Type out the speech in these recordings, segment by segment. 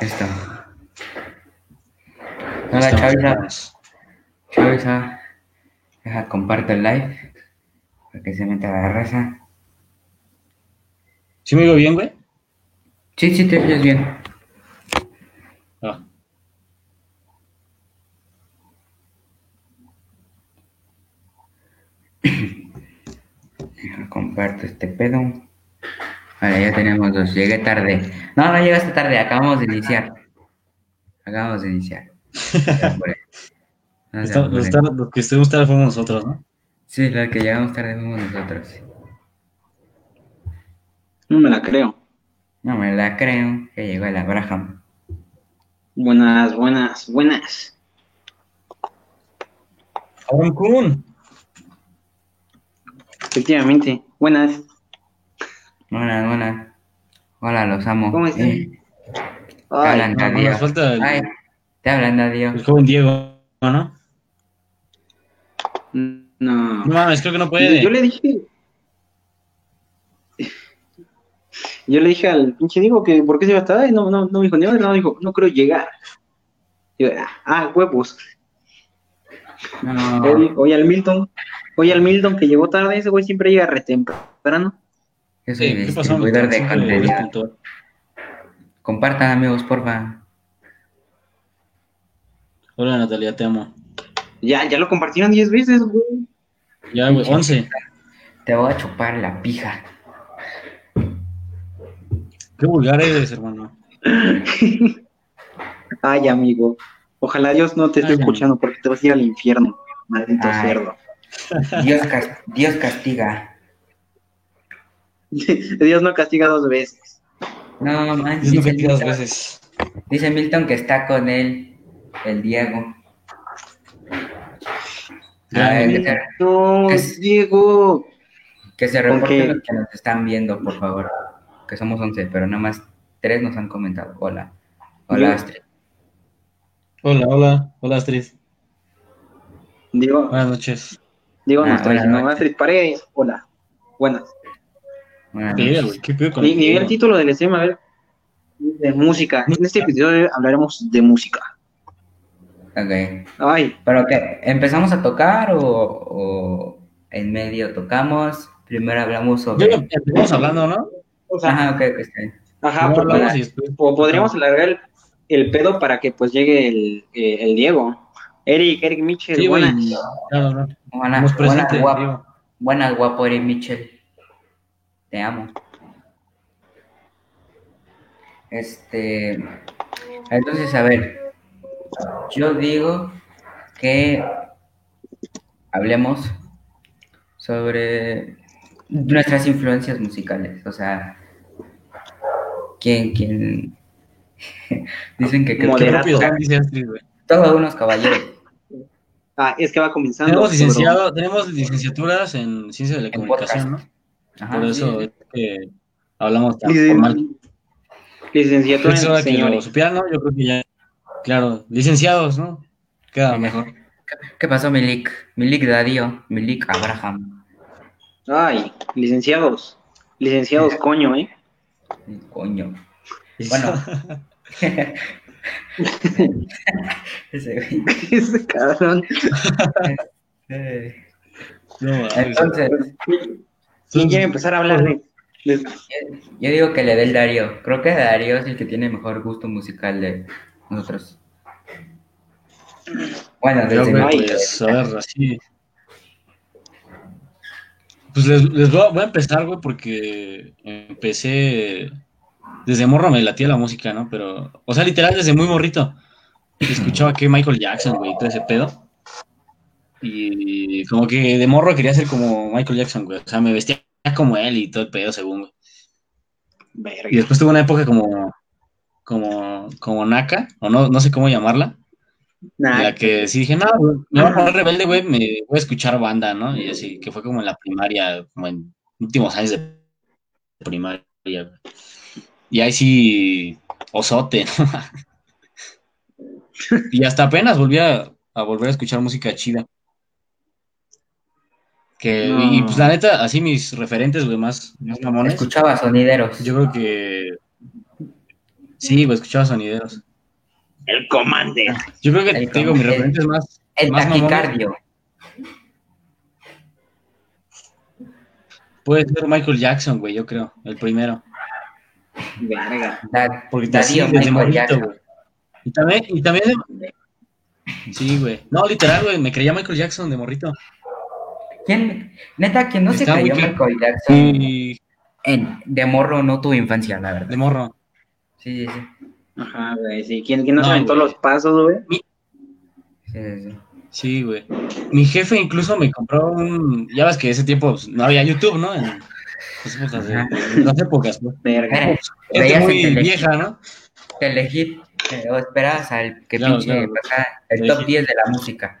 Listo. Hola, Chavisa. Chavisa. Deja, comparto el live. Para que se meta la raza. ¿Sí me digo bien, güey? Sí, sí, te oyes bien. Ah. Deja, comparto este pedo. Vale, ya tenemos dos. Llegué tarde. No, no llegaste tarde. Acabamos de iniciar. Acabamos de iniciar. No Está- los, tar- los que estuvimos tarde fuimos nosotros, ¿no? Sí, los que llegamos tarde fuimos nosotros. No me la creo. No me la creo que llegó el Abraham. Buenas, buenas, buenas. Abraham Kun. Efectivamente, buenas. Buenas, buenas. Hola, los amo. ¿Cómo están? Eh, te hablan, no, falta el- Ay, te hablan, Darío. El joven Diego, ¿no? no. No mames, creo que no puede. Yo le dije. Yo le dije al pinche Diego que por qué se iba a estar ahí. No, no, no dijo ni no dijo, no creo llegar. Yo, ah, huevos. No, Oye, oye, al Milton, oye al Milton que llegó tarde, ese güey siempre llega re temprano. Yo soy Eh, ¿Qué pasó? distribuidor de Siempre contenido. Compartan, amigos, porfa. Hola Natalia, te amo. Ya, ya lo compartieron 10 veces, güey. Ya, güey, 11. Te voy a chupar la pija. Qué vulgar eres, hermano. Ay, amigo. Ojalá Dios no te esté Ay, escuchando porque te vas a ir al infierno. Maldito Ay. cerdo. Dios castiga. Dios no castiga dos veces. No, man, Dios no dice, castiga dos Milton, veces. dice Milton que está con él, el Diego. Ya, A ver, que No, ¿Qué es? Diego. Que se ¿Con reporten qué? los que nos están viendo, por favor. Que somos 11, pero nada más tres nos han comentado. Hola. Hola, Yo- Astrid. Hola, hola. Hola, Astrid. Diego, Buenas noches. Diego Ah, nos trae, buenas no, noches. Astrid Paredes. Hola. Buenas. Ni, el ni vi el título del stream, a ver. De música. En este episodio hablaremos de música. Ok. Ay, ¿Pero qué? ¿Empezamos a tocar o, o en medio tocamos? Primero hablamos Yo sobre... lo empezamos hablando, ¿no? o sea, Ajá, ok, ok, está bien. ajá, porque- y después- o podríamos alargar el, el pedo para que pues llegue el, eh, el Diego. Eric, Eric Mitchell, Sí, buenas. Claro, no. Buena, Nos buena, presente, guapo, Diego. buena, guapo, Eri Mitchell. Te amo. Este... Entonces, a ver. Yo digo que hablemos sobre nuestras influencias musicales. O sea, ¿quién, quién? Dicen que, Moderato. Todos unos caballeros. Ah, es que va comenzando. Tenemos, licenciado, tenemos licenciaturas en ciencia de la En comunicación, ¿no? Ajá, Por sí, eso sí. es que hablamos tan Licen- formal. Licenciatura Es hora en que lo señores. supieran, ¿no? Yo creo que ya, claro, licenciados, ¿no? Queda mejor. ¿Qué, pasó, Milik? Milik Darío, Milik Abraham. Ay, licenciados. Licenciados, coño, ¿eh? Coño. Bueno. Ese güey. Ese cabrón. Entonces, ¿Quién quiere empezar a hablar de, de- yo, digo que le dé el Darío. Creo que Darío es el que tiene mejor gusto musical de nosotros. Bueno, desde pues, vista. a ver, así. Pues les, les voy, a, voy a empezar, güey, porque empecé. Desde morro me latía la música, ¿no? Pero, o sea, literal, desde muy morrito. Escuchaba que Michael Jackson, güey, todo ese pedo. Y como que de morro quería ser como Michael Jackson, güey. O sea, me vestía como él y todo el pedo, según, güey. Verga. Y después tuve una época como. Como, como Naka, o no, no sé cómo llamarla. Nah, En la que sí dije, no, me voy a poner rebelde, güey, me voy a escuchar banda, ¿no? Y así, que fue como en la primaria, como en últimos años de primaria, güey. Y ahí sí, osote, ¿no? Y hasta apenas volví a, a volver a escuchar música chida. Que, No. y pues la neta, así mis referentes, güey, más, más mamones. Escuchaba sonideros. Yo creo que. Sí, güey, escuchaba sonideros. El Commander. Yo creo que, El te digo, mi como- referente es más. El más mamones. taquicardio. Puede ser Michael Jackson, güey, yo creo, el primero. Verga. Da- Porque te Darío desde morrito, güey. Y también, y también. Sí, güey. No, literal, güey, me creía Michael Jackson de morrito. ¿Quién? Neta, quien no se cla- Michael Jackson Y en, de morro no tuvo infancia, la verdad. de morro. Sí, sí, sí. Ajá, güey, sí. ¿Quién, quién no, No, se aventó güey. los pasos, güey? sí, sí, sí. Sí, güey. Mi jefe incluso me compró un. Ya ves que ese tiempo pues, no había YouTube, ¿no? En las épocas, Ajá. en las épocas. Verga. Gente muy vieja, ¿no? Telehit, o esperabas al que Claro, pinche claro. el top 10 de la música.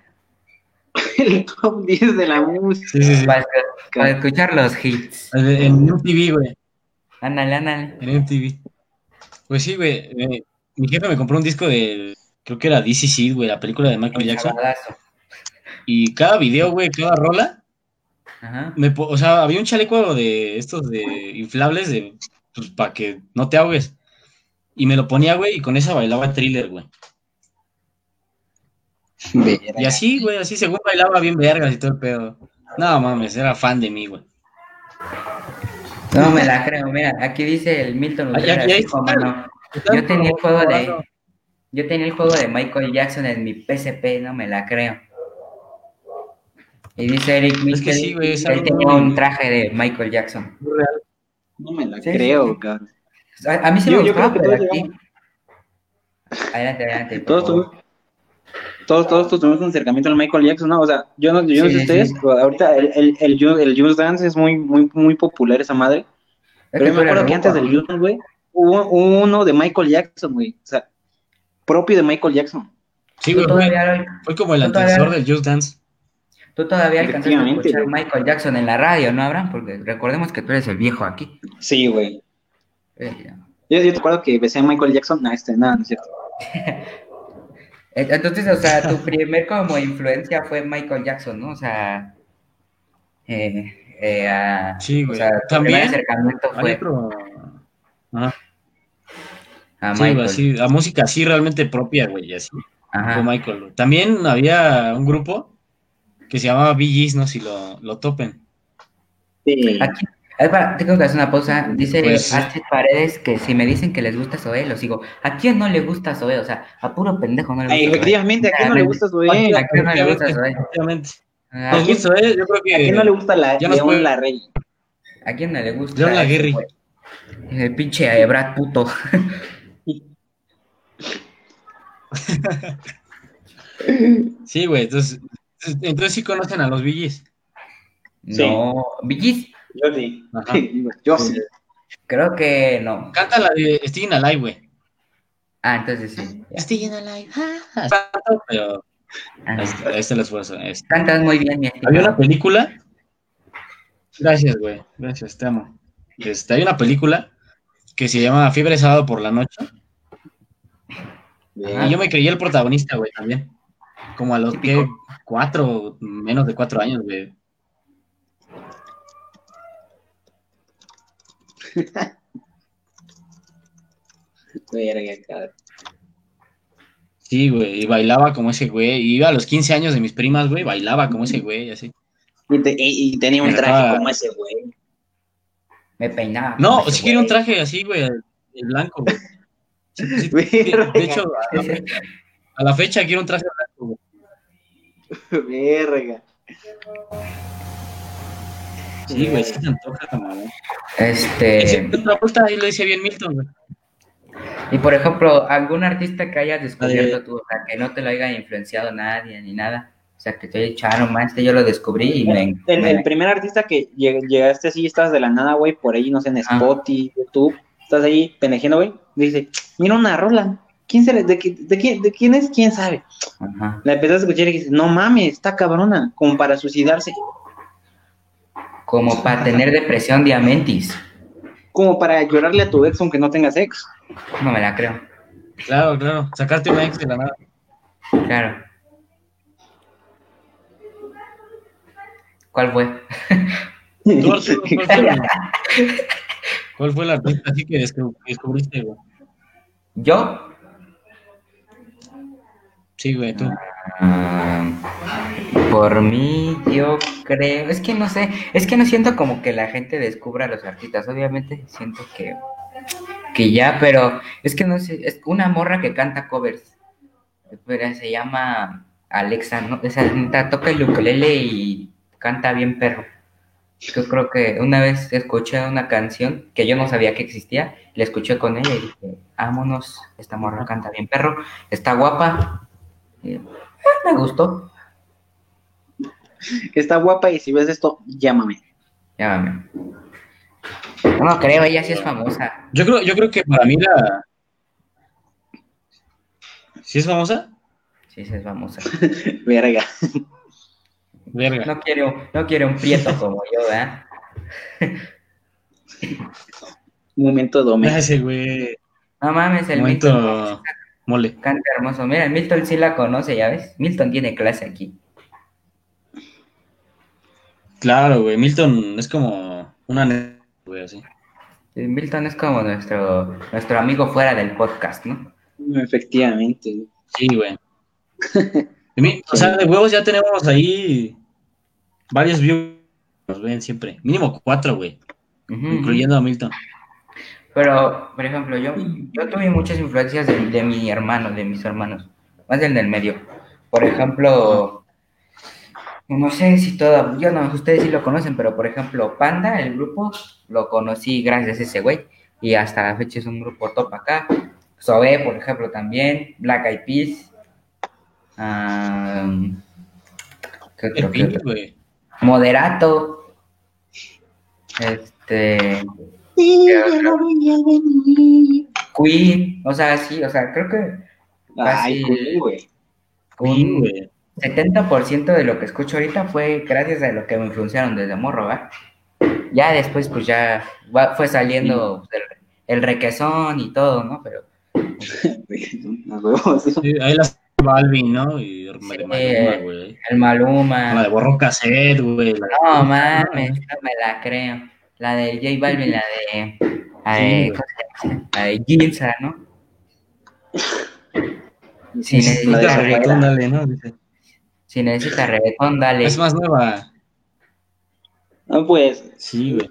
El top 10 de la música. Sí, sí, sí. Para, para escuchar los hits. En MTV, güey. Ándale, ándale. En MTV. Pues sí, güey. eh, mi jefe me compró un disco de. Creo que era DC Seed, güey, la película de Michael Jackson. Y cada video, güey, cada rola. Ajá. Me, o sea, había un chaleco de estos de inflables de. Pues para que no te ahogues. Y me lo ponía, güey, y con esa bailaba thriller, güey. Y así, güey, así según bailaba bien vergas y todo el pedo. No mames, era fan de mí, güey. No me la creo, mira, aquí dice el Milton dijo, mano, Yo tenía el juego de yo tenía el juego de Michael Jackson en mi PSP, no me la creo. Y dice Eric Es Mitchell que sí, güey, es él tenía un traje de Michael Jackson. No me la Sí, creo, sí, cabrón. A, a mí sí Yo- me yo gustaba, pero aquí... Adelante, adelante. Todos todos, todos, todos tuvimos un acercamiento al Michael Jackson, ¿no? O sea, yo no, yo no sé ustedes, sí. pero ahorita el, el, el, Ju- el Just Dance es muy, muy, muy popular esa madre. Es Pero yo me acuerdo que antes del Just Dance, güey, hubo uno de Michael Jackson, güey. O sea, propio de Michael Jackson. Sí, güey, fue, fue como el antecesor del Just Dance. tú todavía alcanzaste a escuchar. Michael Jackson en la radio, ¿no, Abraham? Porque recordemos que tú eres el viejo aquí. Sí, güey. Eh, Yo, yo te acuerdo que besé a Michael Jackson, no, este, nada, no es cierto. Entonces, o sea, tu primer como influencia fue Michael Jackson, ¿no? O sea, eh, eh, a- Sí, o güey. sea, tu También primer acercamiento fue otro. Ajá. a Sí, así, la música así realmente propia, güey, así. Ajá. Fue Michael. güey. También había un grupo que se llamaba Bee Gees, no sé si lo, lo topen. Sí. Aquí, para- tengo que hacer una pausa. Dice Pues- Paredes que si me dicen que les gusta Zoé, los digo. ¿A quién no le gusta Zoé? O sea, a puro pendejo no le gusta Zoé. efectivamente, ¿a quién no le gusta su ¿A quién no le gusta Zoé? Efectivamente. ¿A quién, ¿eh? Yo creo que. ¿A quién no le gusta la León puede- Larrey? a quién no le gusta? León Laguirre. güey? El pinche eh, Brad puto. Sí, güey. Entonces, entonces sí conocen a los. Sí. No, Villis, Yo sí. Ajá. Yo sí. creo que no. Canta la de Stinging Alive, güey. Ah, entonces sí. Stinging Alive. ah. Pero Ah, ahí está, el esfuerzo. este. Cantas muy bien, mi Había una película. Gracias, güey. Gracias, te amo. Este, hay una película que se llama Fiebre Sábado por la Noche. Ajá. Y yo me creí el protagonista, güey, también. Como a los que cuatro, menos de cuatro años, güey. Cabrón. Sí, güey, y bailaba como ese güey. Y iba a los 15 años de mis primas, güey, bailaba como ese güey, así. Y, te- y- y tenía un traje estaba- como ese, güey. Me peinaba. No, como ese sí quería un traje así, güey, el blanco, güey. Sí, sí, Verga. de hecho, a la, fecha, a la fecha quiero un traje blanco, güey. Verga. Sí, güey, sí se antoja, camarón. Este. Ese- Otra puesta ahí lo dice bien Milton, güey. Y por ejemplo, algún artista que hayas descubierto tú, o sea, que no te lo haya influenciado nadie ni nada. O sea, que te haya dicho, ah, no este yo lo descubrí y me. El, me- el primer artista que lleg- llegaste así, estás de la nada, güey, por ahí, no sé, en Ah. Spotify, YouTube, estás ahí pendejiendo, güey, dice, mira una rola, ¿quién será? ¿De, de, quién, ¿De quién es? ¿Quién sabe? Ajá. La empezaste a escuchar y dices, no mames, está cabrona, como para suicidarse, Como para tener depresión diamentis. como para llorarle a tu ex aunque no tengas ex. No me la creo. Claro, claro. Sacarte una ex de la nada. Claro. ¿Cuál fue? ¿Tú, Arturo, ¿Cuál fue, el- cuál fue el artista así que descub- descubriste, güey? ¿Yo? Sí, güey, tú. Ah, por mí, yo creo, es que no sé, es que no siento como que la gente descubra a los artistas, obviamente siento que, que ya, pero es que no sé, es una morra que canta covers, pero se llama Alexa, ¿no? Esa toca el ukulele y canta bien perro. Yo creo que una vez escuché una canción que yo no sabía que existía, la escuché con ella y dije, vámonos, esta morra canta bien perro, está guapa, me gustó, Está guapa y si ves esto, llámame. llámame. No, no creo, ella sí es famosa. Yo creo, yo creo que para mí la. ¿Sí es famosa? Sí, sí es famosa. Verga. Verga. No quiero, no quiero un prieto como yo, ¿verdad? Momento dome. Ese güey. No mames, el Momento mole. canta hermoso. Mira, Milton sí la conoce, ¿ya ves? Milton tiene clase aquí. Claro, güey. Milton es como una güey, así. Milton es como nuestro, nuestro amigo fuera del podcast, ¿no? Efectivamente. Sí, güey. O sea, de huevos ya tenemos ahí varios views. Nos ven siempre. Mínimo cuatro, güey. Incluyendo a Milton. Pero, por ejemplo, yo, yo tuve muchas influencias de, de mi hermano, de mis hermanos, más del del medio. Por ejemplo, no sé si todo, yo no, ustedes sí lo conocen, pero por ejemplo, Panda, el grupo, lo conocí gracias a ese güey, y hasta la fecha es un grupo top acá. Zoé, por ejemplo, también, Black Eyed Peas, am, ¿qué otro, qué otro? Moderato, este, Queen, o sea, sí, o sea, creo que Ay, cool, güey. Un güey. 70% de lo que escucho ahorita fue gracias a lo que me influenciaron desde morro, ¿va? Ya después, pues ya va- fue saliendo el, el requesón y todo, ¿no? Pero sí. Ahí las Balvin, ¿no? Y Sí. Maluma, güey. el La Maluma, de borro cassette, güey. la no mames, no me la creo. La de J Balvin, la de, la Sí, de, güey. ¿cómo se llama? La de Ginza, ¿no? Si La necesitas, Rafaela. reggaetón, dale, ¿no? Dice. si necesitas reggaetón, dale. Es más nueva. No, pues, Sí, güey.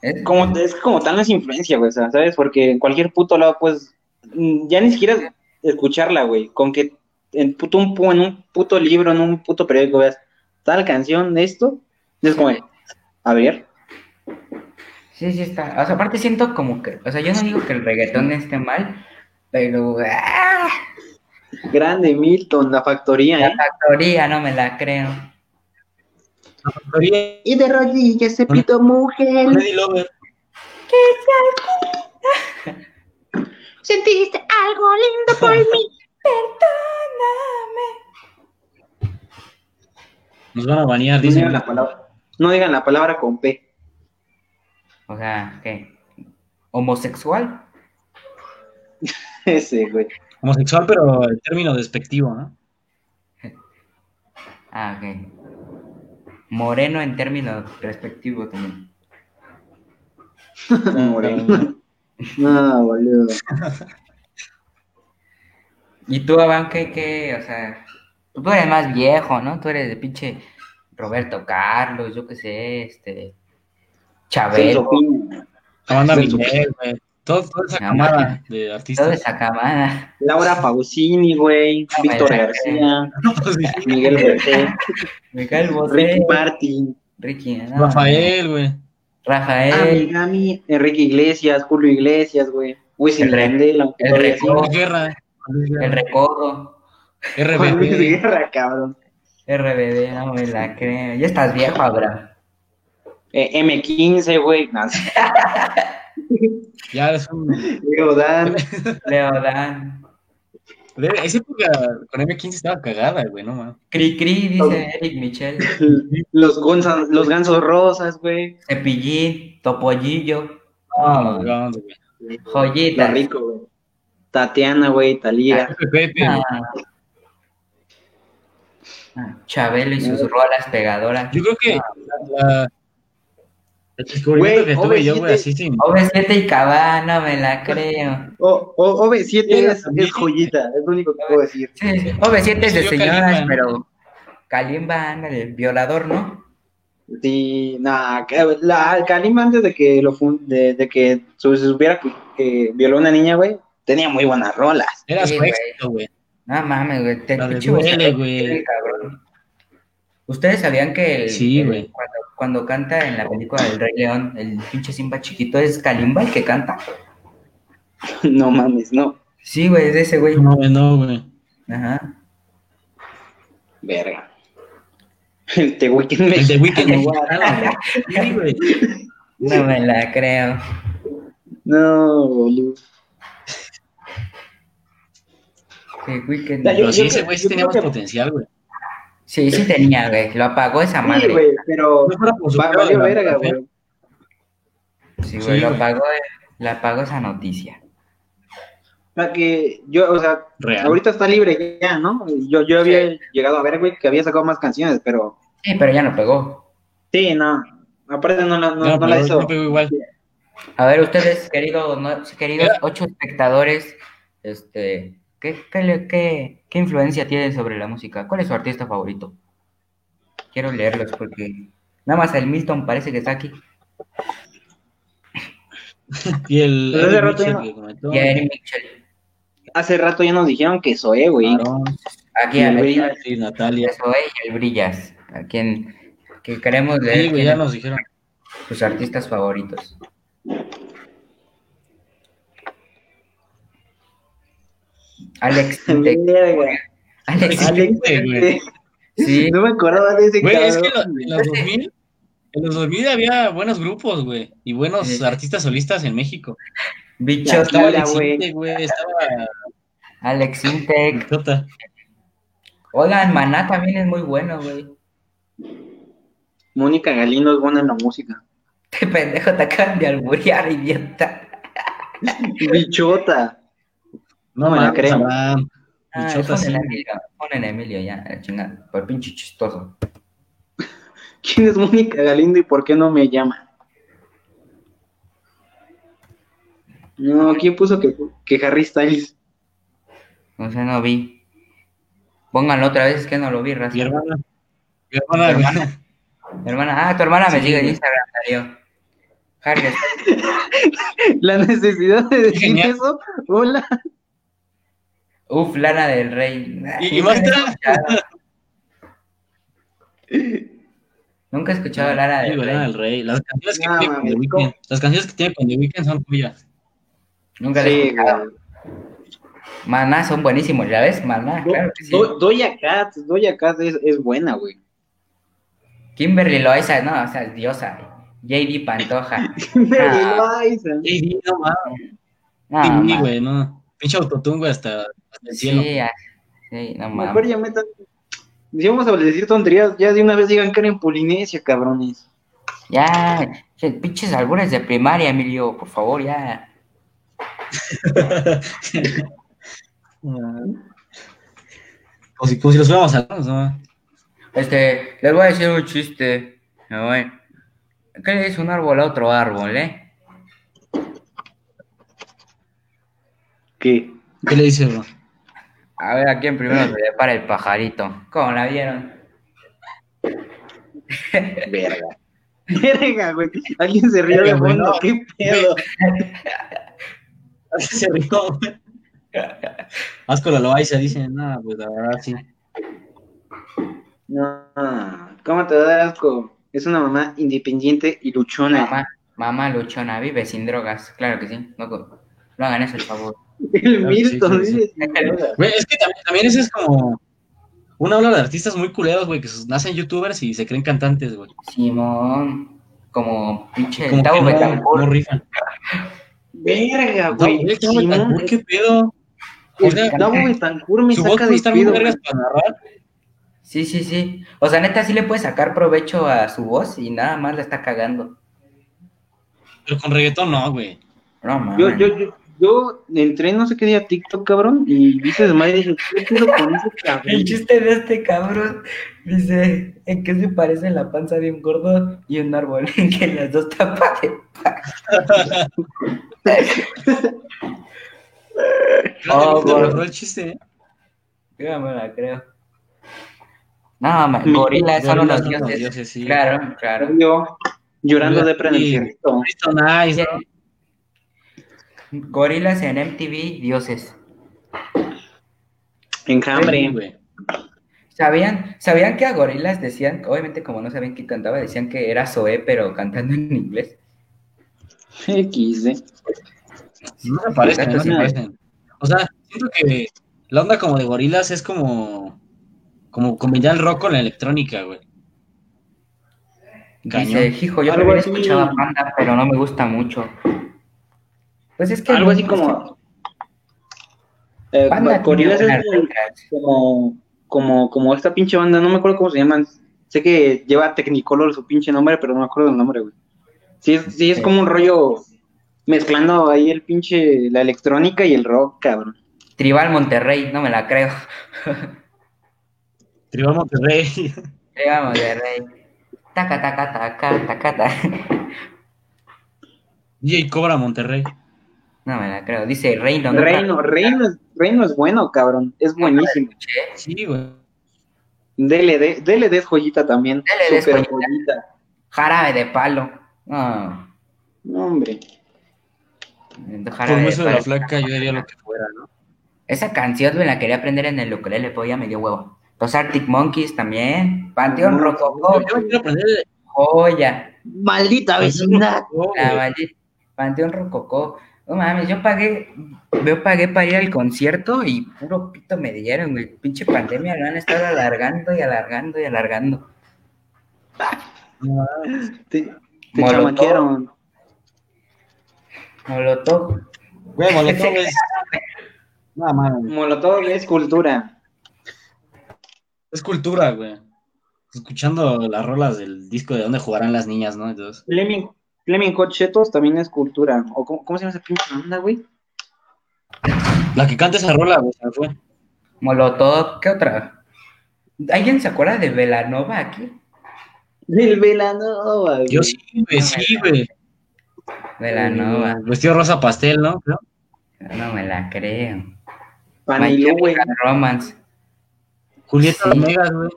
Es- como, es como tan las influencias, güey, ¿sabes? Porque en cualquier puto lado, pues, mm, ya ni siquiera escucharla, güey, con que en, puto, un, en un puto libro, en un puto periódico veas tal canción de esto, es como, a ver, Sí, sí está. O sea, aparte siento como que, o sea, yo no digo que el reggaetón esté mal, pero ¡ah! grande Milton, la factoría, la ¿eh? factoría no me la creo. Y de rodillas se pito mujer, Lady Lover. sentiste algo lindo por mí. Nos van a banear, No dicen. digan la palabra, no digan la palabra con P. O sea, ¿qué? ¿Homosexual? Ese, güey. Homosexual, pero el término despectivo, ¿no? Ah, ok. Moreno en términos respectivos también. Moreno. No, boludo. ¿Y tú, Aban, qué, qué? O sea, tú eres más viejo, ¿no? Tú eres de pinche Roberto Carlos, yo qué sé, este... Chabelo. Amanda Celso Miguel, güey. Todo- Toda esa No, camada de toda artistas. esa camada. Laura Pausini, güey. No me Víctor la García. Miguel Bosé. Miguel Bosé, Ricky Martin. Ricky, no, Rafael, güey. Rafael, Amiga mía. Enrique Iglesias. Julio Iglesias, güey. Wisin El re- Yandel, aunque el recodo. El recodo, RBD. Guerra, cabrón. RBD, no me la creo. Ya estás viejo, Abraham. Eh, M15, güey. No, sí. Ya es un. Leo Dan. Leodan. de- Esa época con M15 estaba cagada, güey, no mames. Cri Cri, dice Eric Michel. Los, gonzas- los gansos rosas, güey. Cepillín, Topollillo, No, no, güey. La Joyitas. rico, güey. Tatiana, güey. Talía. Ah. güey. Ah, Chabelo y sus rolas pegadoras. Yo creo que la, El descubrimiento que tuve yo, güey, OV7. así sin. OV7 y Cabá, no me la creo. O, o, OV7 Sí, es, es joyita, es lo único que puedo decir. Sí, OV7 es de señoras, Kalimba. pero Kalimba, el violador, ¿no? Sí, nada, la Kalimba antes de que lo de, de que se supiera que, que violó a una niña, güey, tenía muy buenas rolas. Era Sí, su güey. éxito, güey. No mames, güey. Te vocero, güey. ¿Ustedes sabían que el, Sí, el- cuando, cuando canta en la película del Rey León, el pinche Simba chiquito es Kalimba el que canta? No mames, no. Sí, güey, es de ese güey. No, güey, no, güey. Ajá. Verga. El The Weeknd El Weekend mexicano, mexicano, güey. Sí, güey. No me la creo. No, boludo. The Weeknd. Yo- Pero sí, yo ese güey sí yo tenía más potencial, güey. Sí, sí tenía, güey. Lo apagó esa Sí, madre. güey, pero No fuera por su valió la verga, güey. Sí, güey, Sí, lo apagó, lo apagó esa noticia. O sea, que yo, o sea, Real. ahorita está libre ya, ¿no? Yo, yo había llegado a ver, güey, que había sacado más canciones, pero Sí, pero ya no pegó. sí, no. Aparte no, la- no, No, no la hizo. no pegó igual. A ver, ustedes, queridos, no- queridos ocho espectadores, este, ¿qué, qué, le- qué, qué influencia tienen sobre la música? ¿Cuál es su artista favorito? Quiero leerlos porque nada más el Milton parece que está aquí. Y el Mitchell ya no- que comentó. Y a Eric Mitchell. Hace rato ya nos dijeron que Zoé, güey. Claro. Aquí Y a el Brillas. Sí, Natalia. y el Brillas, a quien que queremos Sí, leer güey, ya nos dijeron. sus artistas favoritos. Alex. Alex, Alex, güey. sí, no me acordaba de ese Güey, es que lo- en los 2000, en los 2000 había buenos grupos, güey, y buenos Sí. artistas solistas en México. Hola, Alex güey. Estaba Alex Intec. Oigan, Maná también es muy bueno, güey. Mónica Galindo es buena en la música. Este pendejo te acaban de alburear, idiota. Bichota. No me la creo. Abraham. Ah, sí. a Emilio, ponen a Emilio ya, chingada, por pinche chistoso. ¿Quién es Mónica Galindo y por qué no me llama? No, ¿quién puso que, que Harry Styles? No sé, no vi. Pónganlo otra vez, es que no lo vi, raza. Mi hermana. Mi Tu hermana, hermana. Mi hermana, ah, tu hermana me Sí, sigue en. Instagram, Darío. Harry, La necesidad de decir Genial. eso. Hola. Uf, Lana del Rey. Y- y Nunca más he. Nunca he escuchado Lana Sí, del güey, Lana Rey. del Rey. Las canciones que No, tiene con The Weeknd. ¿cómo? Las canciones que tiene con The Weeknd son tuyas. Nunca la he Sí, escuchado. Maná son buenísimos, ¿ya ves? Maná, claro que sí. Do- Doja Cat, Doja Cat es, es buena, güey. Kimberly Loaiza, no, o sea, es diosa. JD Pantoja. Mary Ah. Liza. Sí, no mames. No, Sí, güey, no. Pinche autotune, güey, hasta, hasta el cielo. sí, ah, sí, no Mejor mames. ya metan. Si vamos a decir tonterías, ya de una vez digan que era en Polinesia, cabrones. Ya, che, pinches albures de primaria, Emilio, por favor, ya. Como si, como si los fuéramos a ¿no? Este, les voy a decir un chiste. A ver, ¿Qué le dice un árbol a otro árbol, eh? ¿Qué? ¿Qué le dice, bro? A ver, ¿a quién primero se le para el pajarito? ¿Cómo la vieron? Verga. Verga, güey. Alguien se rió de fondo. no. ¿Qué pedo? Se rió, güey. Asco la loaiza, dicen, nada, pues la verdad sí. No, ¿cómo te da asco? Es una mamá independiente y luchona. Mamá, mamá luchona, vive sin drogas, claro que sí. No, no hagan eso, el favor. El Claro, Milton, sí, sí. Güey, es que también, también ese es como una ola de artistas muy culeros, güey, que nacen youtubers y se creen cantantes, güey. Simón, como pinche Como que Tavo no, Betancourt. no rifan. Verga, güey. Tavo Betancourt, ¿qué pedo? O sea, Tavo Betancourt me su voz saca puede de estar muy pedo. vergas para narrar, Sí, sí, sí. O sea, neta, sí le puede sacar provecho a su voz y nada más la está cagando. pero con reggaetón no, güey. No, mames. Yo, yo, yo, yo entré no sé qué día a TikTok, cabrón, y viste de madre dije, ¿qué pedo con ese El cabrón? chiste de este cabrón Dice, ¿en qué se parece la panza de un gordo y un árbol? En que las dos tapas de Oh, logró el chiste, ¿eh? Yo me la creo. No, ma- Gorilas unos son unos dioses. dioses, sí. Claro, claro. Yo llorando de el. Cristo Nice, ¿no? Gorilas en MTV, dioses. Enjambre. Güey. ¿Sabían, ¿Sabían que a gorilas decían, obviamente como no sabían quién cantaba, decían que era Zoé, pero cantando en inglés? XD. No me parecen, Exacto, no me parecen. O sea, siento que la onda como de gorilas es como, como combinar el rock con la electrónica, güey. Cañón. Dice, hijo, yo también escuchaba Panda, pero no me gusta mucho. Pues es que... Algo así como. Eh, es como, como, como esta pinche banda, no me acuerdo cómo se llaman. Sé que lleva Technicolor su pinche nombre, pero no me acuerdo el nombre, güey. Sí, es, sí, es como un rollo mezclando ahí el pinche, la electrónica y el rock, cabrón. Tribal Monterrey, no me la creo. Tribal Monterrey. Tribal Monterrey. Taca, taca, taca, taca, taca. DJ Cobra Monterrey. No me la creo. Dice Reino. ¿no? Reino, Reino, es- Reino es bueno, cabrón. Es buenísimo. Sí, güey. DLD, DLD es joyita también. DLD es joyita. joyita. Jarabe de palo. No. No, hombre. Jarabe Por eso de la flaca yo diría lo que fuera, ¿no? Esa canción me la quería aprender en el ukulele, pero ya me dio huevo. Los Arctic Monkeys también. Panteón No, Rococó. Yo me quiero aprender Joya. Maldita vecindad. La güey. maldita- Panteón Rococó. No mames, yo pagué, yo pagué para ir al concierto y puro pito me dieron, güey. Pinche pandemia lo han estado alargando y alargando y alargando. No, Te, te Molotov. chamaquearon. Molotov. Güey, Molotov es... Más. Molotov es cultura. Es cultura, güey. Escuchando las rolas del disco de dónde jugarán las niñas, ¿no? Entonces, Fleming, Fleming Hot Chetos también es cultura. ¿O cómo, cómo se llama esa pinche banda, güey? la que canta esa rola, güey, fue. Molotov, ¿qué otra? ¿Alguien se acuerda de Velanova aquí? Del Velanova, güey. Yo sí, güey, sí, güey. Velanova, Vestido rosa pastel, ¿no? No me la creo. Panilú, güey. Romance, Julieta Sí. Venegas, güey.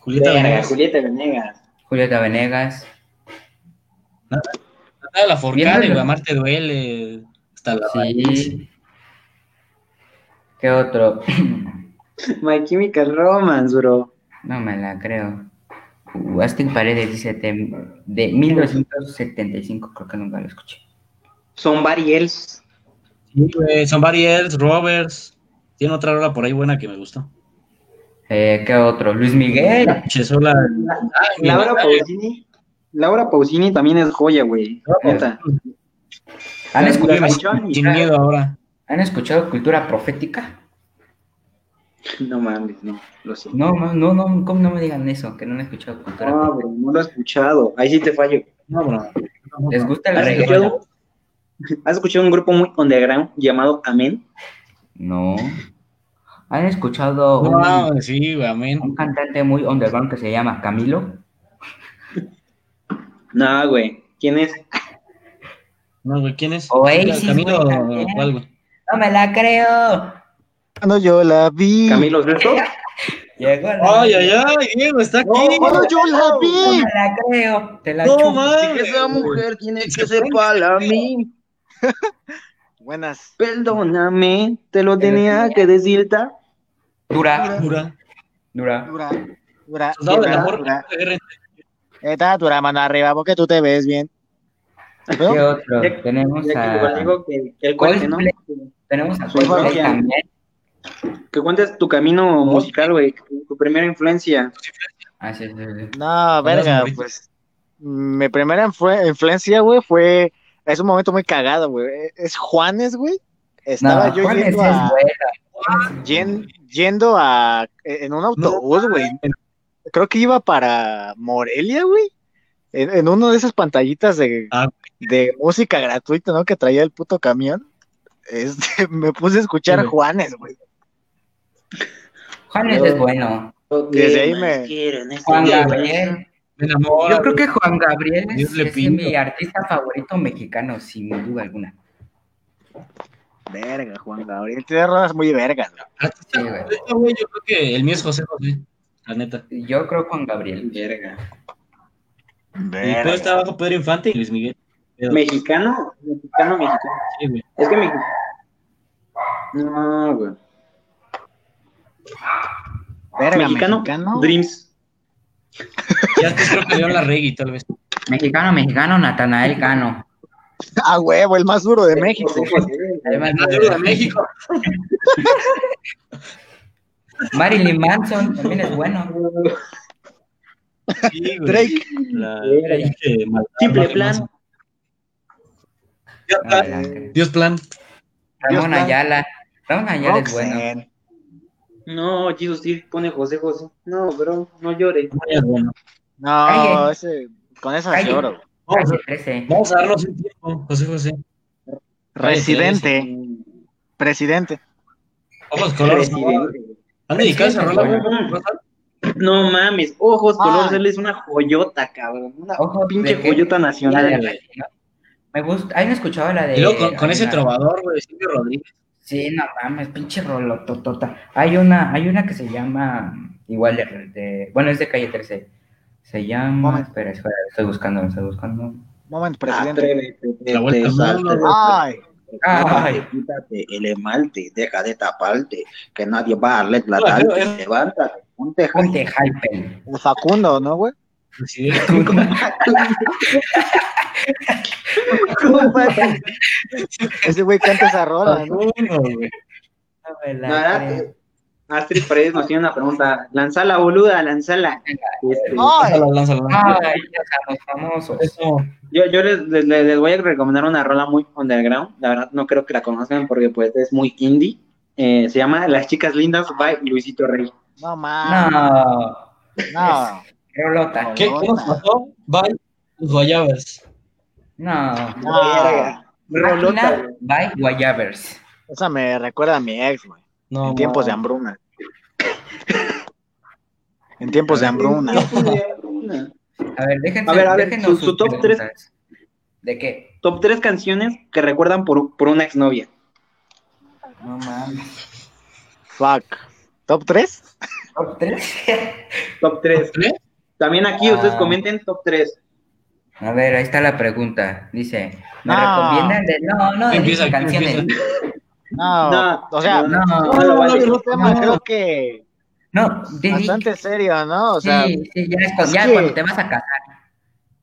Julieta Venegas. Julieta Venegas. Julieta Venegas. Natalia La Forcade, Viéndolo. güey. Amarte duele. Hasta la raíz. Sí. ¿Qué otro? My Chemical Romance, bro. No me la creo. Uh, Austin Paredes dice de, de 1975, creo que nunca lo escuché. Somebody Else. Sí, güey. Somebody Else, Roberts. Tiene otra rola por ahí buena que me gustó. Eh, ¿Qué otro? Luis Miguel. Chesola. Laura Pausini. Laura Pausini también es joya, güey. Neta. ¿Han La- escuchado, Sin miedo ahora. ¿Han escuchado cultura profética? No mames, no. Lo sé. No, no, no, no, ¿cómo no me digan eso? Que no han escuchado cultura No, profética. bro, no lo he escuchado. Ahí sí te fallo. No, bro. ¿Les gusta el ¿Has reggae? escuchado, ¿Has escuchado un grupo muy underground llamado Amén? No. ¿Han escuchado un, No, sí, amén. un cantante muy underground que se llama Camilo? No, güey. ¿Quién es? No, güey, ¿quién es? Oasis, güey, también. ¿cuál, güey? No me la creo. Cuando yo la vi. ¿Camilo Sesto? Llegó la... Ay, ay, ay, Diego, está aquí. Cuando yo la No vi. me la creo. Te la No, mames. Esa mujer tiene que ser para mí. Buenas. Perdóname, te lo tenía que decir. ta. Dura, Dura. dura. Dura. Dura. Dura, amor. dura. Guerra. Está dura, mano arriba, porque tú te ves bien. ¿Qué otro? Ya- Tenemos Ya que a... igual digo que, que cuente, ¿no? Tenemos a Coldplay también. Que cuentes tu camino musical, güey. Tu primera influencia. Ah, sí. No, verga, pues. Mi primera influ- influencia, güey, fue. Es un momento muy cagado, güey. Es Juanes, güey. Estaba No, yo Juanes yendo es a, yendo a. En un autobús, güey. En- Creo que iba para Morelia, güey. En, en una de esas pantallitas de, Ah. de música gratuita, ¿no? Que traía el puto camión. Este, me puse a escuchar Sí, güey. Juanes, güey. Juanes es bueno. Desde ahí me- Juan. Gabriel. Me. Yo creo que Juan Gabriel Dios es, mi artista favorito mexicano, sin duda alguna. Verga, Juan Gabriel. Tiene rolas muy vergas, güey. Artista Sí, Yo creo que el mío es José José. La neta. Yo creo Juan Gabriel. Verga. Y después está abajo Pedro Infante y Luis Miguel. Mexicano, mexicano, mexicano. Sí, güey. Es que mexicano. No, güey. Verga, mexicano, mexicano. Dreams. Ya después creo que León Larregui, tal vez. Mexicano, mexicano, Natanael Cano. Ah, huevo, el más duro de México. Además, El más duro de México. Marilyn Manson también es bueno. Sí. Drake. La- Drake. Simple plan. Dios plan. Dios plan. Ramón Ayala. Ramón Ayala es bueno. No, Jesus sí pone José José. No, bro, no llores. Bueno. No, Calle. ese, con esa Calle. lloro. Vamos, Calle 13. vamos a darnos un tiempo, José José. Residente, presidente. Ojos colores. Presidente. ¿Han dedicado esa rola. No mames, ojos, color, él es una joyota, cabrón. Una pinche joyota nacional. Me gusta. ¿Han escuchado la de. Y luego con, ese trovador, güey, Silvio Rodríguez. Sí, no mames, pinche rolototota. Hay una, hay una que se llama. Igual de, de- Bueno, es de calle 13. Se llama. Moment. Espera, espera, estoy buscando, estoy buscando. Momento, presidente. Atrévete, La vuelta te mundo, saltes, Ay, Ay. quítate, el esmalte, deja de taparte, que nadie va a darle la Hola, tal, pero- levántate, ponte Ponte hyper. el Facundo, ¿no, güey? Presidente. Ese güey canta esa rola, ¿no? Facundo, güey. No, Astrid Paredes nos tiene una pregunta. Lanzala, boluda, lanzala. Este, lánzala, lánzala. Ay, los famosos. Eso. yo yo les, les- les voy a recomendar una rola muy underground. La verdad, no creo que la conozcan porque pues es muy indie. Eh, se llama Las Chicas Lindas by Luisito Rey. no mames. No, No, Rolota. ¿Qué, ¿Qué nos pasó? Bye, los Guayabas. No. no. Rolota, by Guayabers. Esa me recuerda a mi ex, güey. No, En tiempos de hambruna. En tiempos de hambruna. A ver, déjense. A ver, a ver, déjenos su- su top preguntas. ¿De qué? Top 3 canciones que recuerdan por, por una exnovia. No mames. Fuck. ¿Top 3? ¿Top 3? Top 3. ¿Tres? También aquí Ah. ustedes comenten top 3. A ver, ahí está la pregunta. Dice, ¿me No. recomiendan de no, no, de canciones? empieza. No, No, o sea, no, No, no lo vale. es un tema No. creo que No, bastante serio, ¿no? O sea, sí, sí, ya, es es ya que- cuando te vas a casar.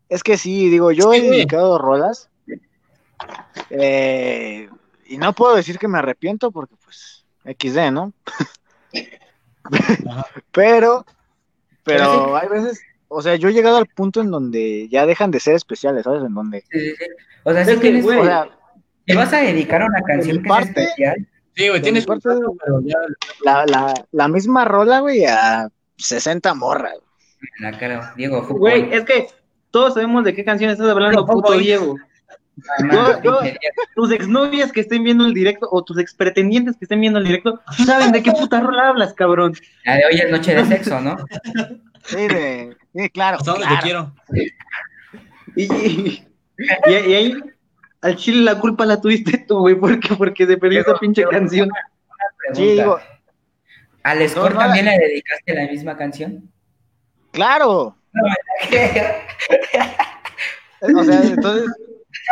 es que sí, digo, yo he Sí, dedicado rolas eh, y no puedo decir que me arrepiento porque pues XD, ¿no? Pero, pero hay veces, o sea, yo he llegado al punto en donde ya dejan de ser especiales, ¿sabes? En donde, Sí, sí, sí. O sea, Es si que, tienes, güey, o sea, si vas a dedicar una canción que parte- es especial, Sí, güey, tienes mi parte- pero ya. la, la, la misma rola, güey, a 60 morras. la cara, Diego, fútbol. Güey, es que todos sabemos de qué canción estás hablando, puto. Diego. Además, yo- yo-. Tus exnovias que estén viendo el directo o tus expretendientes que estén viendo el directo saben de qué puta rola hablas, cabrón. La de hoy es noche de sexo, ¿no? Sí, de, sí, claro. Hasta donde claro. te quiero. Y, y, y- y ahí al chile la culpa la tuviste tú, güey, porque porque se perdió esa pinche canción. Sí, digo, ¿Al Score no, también le dedicaste la misma canción? claro. O sea, entonces,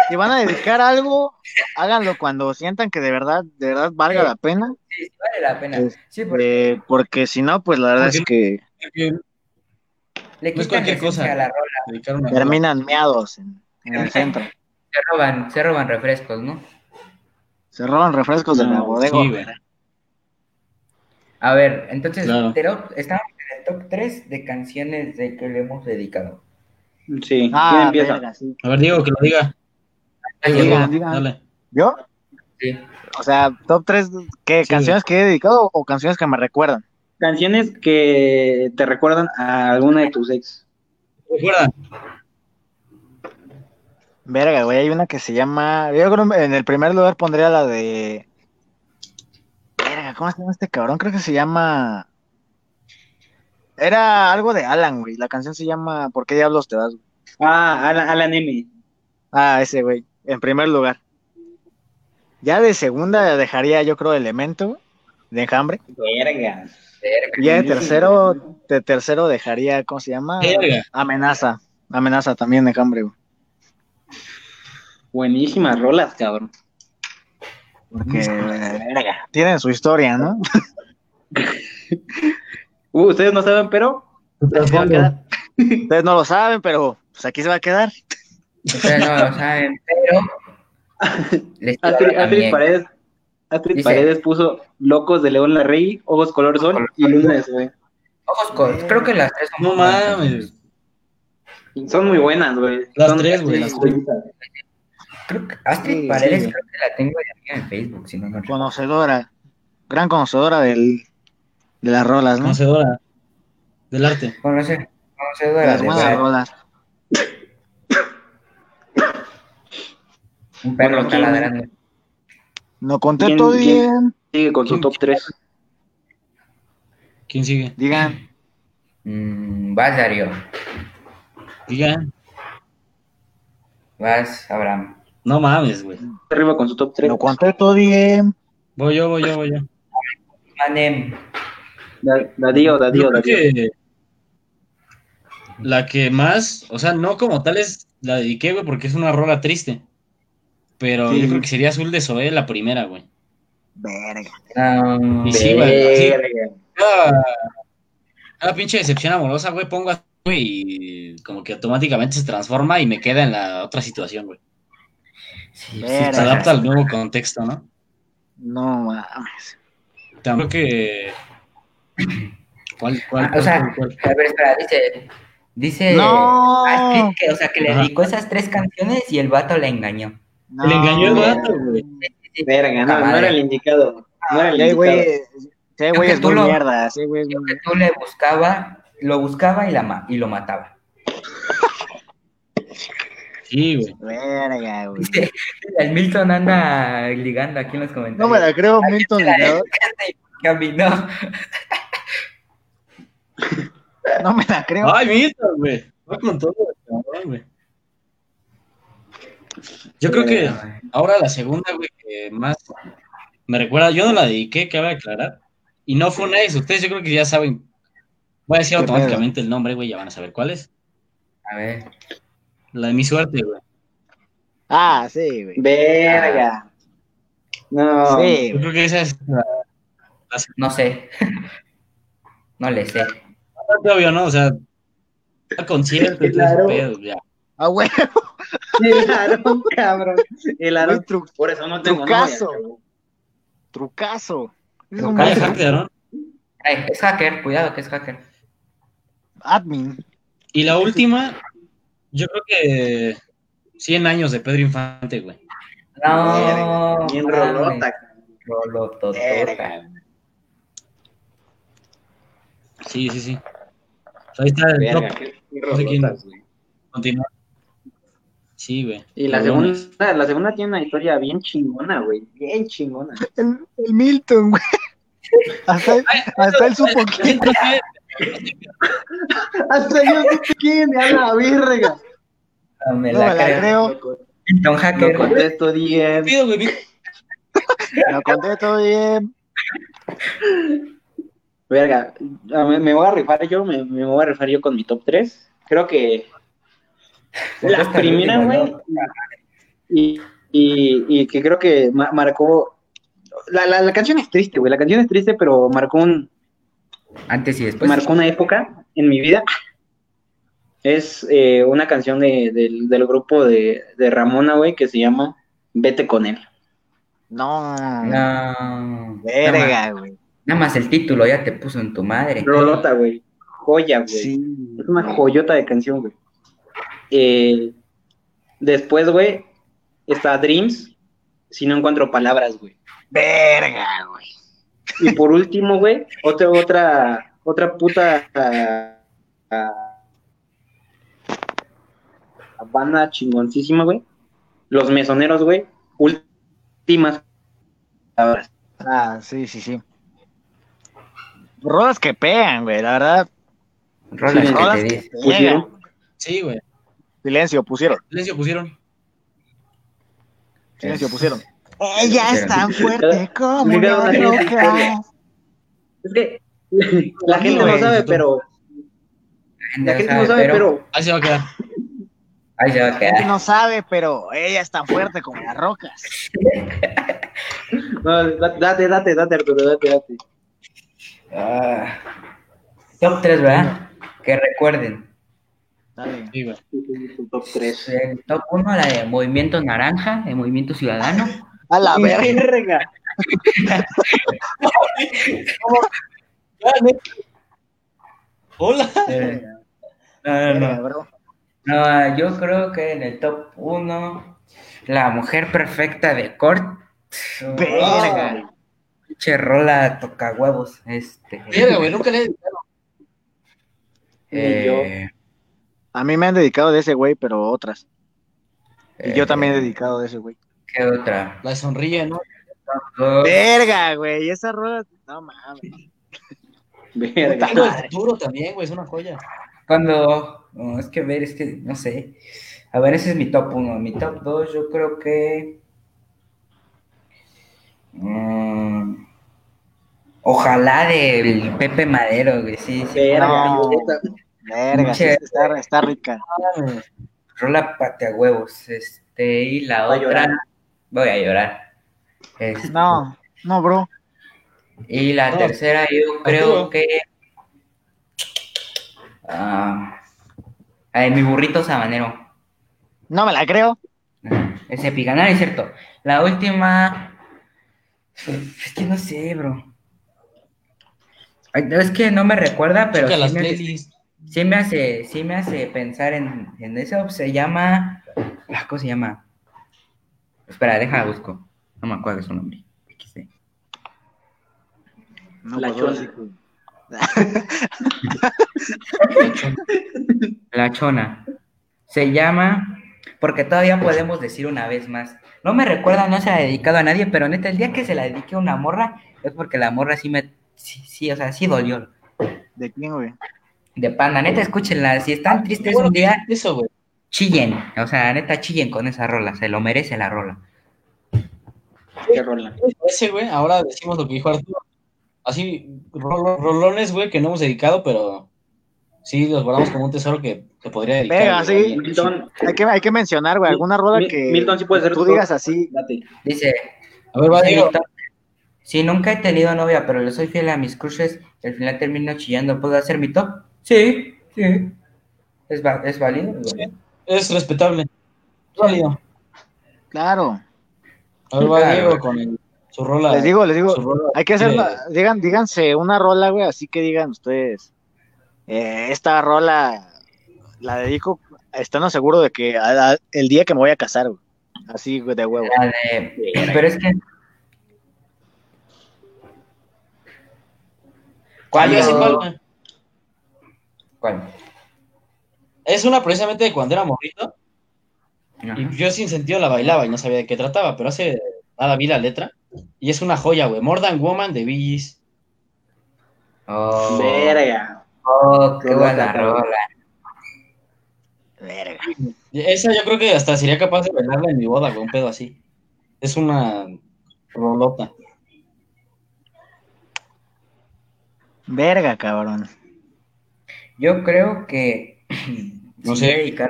si van a dedicar algo, háganlo cuando sientan que de verdad, de verdad valga Sí. la pena. Sí, sí, vale la pena. Sí, porque eh, porque si no, pues la verdad Porque- es que Porque le no es cualquier cosa. a la rola. terminan meados en, en el centro. Se roban, se roban refrescos, ¿no? Se roban refrescos de la bodega. Sí, güey. A ver, entonces, estamos en el top 3 de canciones de que le hemos dedicado. Sí, ¿quién Ah, empieza? verga, sí. A ver, Diego, que lo diga. Dale. ¿Yo? Sí. O sea, top 3, ¿qué? Sí. ¿Canciones que he dedicado o canciones que me recuerdan? Canciones que te recuerdan a alguna de tus ex. Recuerda. Verga, güey, hay una que se llama. Yo creo que en el primer lugar pondría la de. Verga, ¿cómo se llama este cabrón? Creo que se llama. Era algo de Alan, güey. La canción se llama ¿Por qué diablos te vas? güey? Ah, Alan, Alan M. Ah, ese, güey. En primer lugar. Ya de segunda dejaría, yo creo, Elemento de Enjambre. Verga. Y ya de tercero, de tercero dejaría, ¿cómo se llama? Verga. Amenaza. Amenaza también de Enjambre, güey. Buenísimas rolas, cabrón. Porque verga, tienen su historia, ¿no? Uh, ustedes no saben, pero. aquí se va a quedar. Ustedes no lo saben, pero pues aquí se va a quedar. Ustedes no lo saben, pero. Astrid. Paredes. Astrid Dice- Paredes puso Locos de León Larrey, Ojos Color Sol y Lunes, güey. Ojos con. Creo que las tres son No muy buenas. mames. Son muy buenas, güey. Las Son- tres, güey, las tres. Creo que Astrid Sí, Paredes sí. creo que la tengo de amiga en Facebook, si no me recuerdo. Conocedora. Gran conocedora del, de las rolas, ¿no? Conocedora del arte. Conoce, De conocedora las de ver. rolas. Un perro Bueno, está ¿quién- ladrando. No conté ¿Quién- todo quién? bien. Sigue con su top 3. ¿Quién sigue? Digan, Mm, vas, Darío. Digan. Vas, Abraham. No mames, güey. Arriba con su top 3. no conté todo bien. Voy yo, voy yo, voy yo. Manem. Dadío, Dadío, creo Dadío. que la que más, o sea, no como tal es la dediqué, güey, porque es una rola triste. Pero Sí. yo creo que sería Azul de Zoé la primera, güey. Verga. Um, Y sí, güey. sí. Cada, cada pinche decepción amorosa, güey, pongo a güey, y como que automáticamente se transforma y me queda en la otra situación, güey. Sí, sí. Se adapta al nuevo contexto, ¿no? No mames. Creo que. ¿Cuál, cuál, Ah, o sea, cuál, cuál? a ver, espera, dice. Dice. No. Astrid que, o sea, que le Ajá. dedicó esas tres canciones y el vato la engañó. No. Le engañó el vato, güey. Verga, no, no era el indicado. No era el Sí, indicado. güey. Sí, güey, es muy lo- mierda. Sí, güey, es muy- que tú le buscaba, lo buscaba y, la y lo mataba. Sí, güey. Verga, güey. El Milton anda ligando aquí en los comentarios. No me la creo, Milton. Se la Ligado. dedicaste y caminó. No me la creo. Ay, mira, güey. Va con todo, cabrón, güey. Yo creo que ahora la segunda, güey, que más me recuerda, yo no la dediqué, cabe aclarar. Y no fue una de ustedes, yo creo que ya saben. Voy a decir ¿Qué automáticamente el nombre, güey, ya van a saber cuál es. A ver. La de mi suerte, güey. Ah, sí, güey. Verga. No. Sí, Yo creo que esa es la, No sé. no le sé. bastante obvio, ¿no? O sea, concierto y todo ese Claro. pedo, ya. Ah, güey. El Aarón, cabrón. El Aarón. Por eso no tengo Trucazo. novia, trucazo. Es Trucazo. un ¿Cuál es monstruo. hack de Aarón? Ay, es hacker, cuidado que es hacker. Admin. Y la última, yo creo que 100 años de Pedro Infante, güey. No. Bien rolota. cabrón. Rolototota. Sí, sí, sí. Sea, ahí está el Verga, top. No sé quién. Continúa. Sí, güey. Y la segunda, la segunda tiene una historia bien chingona, güey. Bien chingona. El, el Milton, güey. Hasta, él- hasta él supo quién. Hasta yo supe quién me habla, verga. No me No la me la creo. creo. Milton No hacker. contesto 10. Pido, güey. Lo conté todo bien. Verga, a mí- me voy a rifar yo, me, me voy a rifar yo con mi top 3. Creo que la primera, güey, ¿no? y, y, y que creo que ma- marcó... La, la, la canción es triste, güey, la canción es triste, pero marcó, un, Antes y después. marcó una época en mi vida. Es eh, una canción de, del, del grupo de, de Ramona, güey, que se llama Vete con él. No. No. Nada más, Verga, güey. nada más el título ya te puso en tu madre. Rolota, güey. Joya, güey. Sí. Es una joyota de canción, güey. Eh, después, güey, está Dreams, si no encuentro palabras, güey. Verga, güey. Y por último, güey, otra, otra, otra puta ah, ah, banda chingoncísima, güey. Los mesoneros, güey. Últimas palabras. Ah, sí, sí, sí. Rodas que pegan, güey. La verdad, Rolas Sí, que que. Pusieron. Sí, güey. Silencio, pusieron. Silencio pusieron. Silencio, pusieron. Ella es tan fuerte como una roca. Es que la gente no sabe, tú- pero la gente no sabe, pero Ahí se va a quedar. Ahí se va a quedar. no sabe, pero ella es tan fuerte como las rocas. no, date, date, date, Arturo, date, date. Ah, top 3, ¿verdad? Que recuerden. Dale. Sí. Top 3. El top 1, la de Movimiento Naranja, el Movimiento Ciudadano. A la verga. Verga. Hola. Eh, no, no, no. bro. No, yo creo que en el top 1, la mujer perfecta de Kurt. Verga. Pinche rola toca huevos. Este. Mira, güey, nunca le he dedicado. eh, A mí me han dedicado de ese güey, pero otras. Y yo eh, también he dedicado de ese güey. ¿Qué otra? La sonríe, ¿no? Verga, güey. Esa rola. No mames. Verga. Tengo el futuro también, güey, es una joya. Cuando. No, es que ver, es que no sé. A ver, ese es mi top 1. Mi top 2, yo creo que. mm, ojalá del Pepe Madero, güey. Sí, sí. Verga. No. Verga, sí, está, está rica. Rola patea huevos. Este, y la Va a otra. Voy a llorar. Este, No, no, bro. Y la No. tercera, yo creo que. ah, de mi burrito sabanero. No me la creo. Es épica, no, es cierto. La última. Es que no sé, bro. Es que no me recuerda, pero sí las me, hace, sí me hace, sí me hace pensar en, en eso. Se llama. ah, ¿Cómo se llama? Espera, deja busco. No me acuerdo su nombre. XD. No, La sí La chona. Se llama. Porque todavía podemos decir una vez más. No me recuerda, no se ha dedicado a nadie, pero neta, el día que se la dedique a una morra, es porque la morra sí me. Sí, sí, o sea, sí dolió. ¿De quién, güey? De panda, neta, escúchenla. Si están tristes un día, Eso, güey. Chillen. O sea, neta, chillen con esa rola. Se lo merece la rola. Qué rola. Ese, güey, ahora decimos lo que dijo Arturo. Así, rolo- rolones, güey, que no hemos dedicado, pero sí los guardamos como un tesoro que se podría dedicar. Venga, sí. Milton, Hay que, hay que mencionar, güey, alguna rola que Milton, sí puede ser tú digas así. date. Dice. A ver, va, Si nunca he tenido novia, pero le soy fiel a mis crushes, y al final termino chillando, ¿puedo hacer mi top? Sí, sí. ¿Es, va- es válido? Es respetable. Válido. Claro. A ver, va Claro. Diego con el- su rola. Les digo, les digo, rola. hay que hacer, digan, díganse una rola, güey, así que digan ustedes, eh, esta rola la dedico estando seguro de que a- a- el día que me voy a casar, güey. Así, güey, de huevo. De- Pero es que. ¿Cuál? Cuando-. ¿Cuál? Es una precisamente de cuando era morrito. Ajá. Y yo sin sentido la bailaba y no sabía de qué trataba, pero hace nada vi la letra. Y es una joya, güey. More Than Woman de Gees. Oh, Verga. oh, qué Rola, buena rola. Verga. Esa yo creo que hasta sería capaz de bailarla en mi boda, güey, un pedo así. Es una rolota. Verga, cabrón. Yo creo que. No sé. dedicar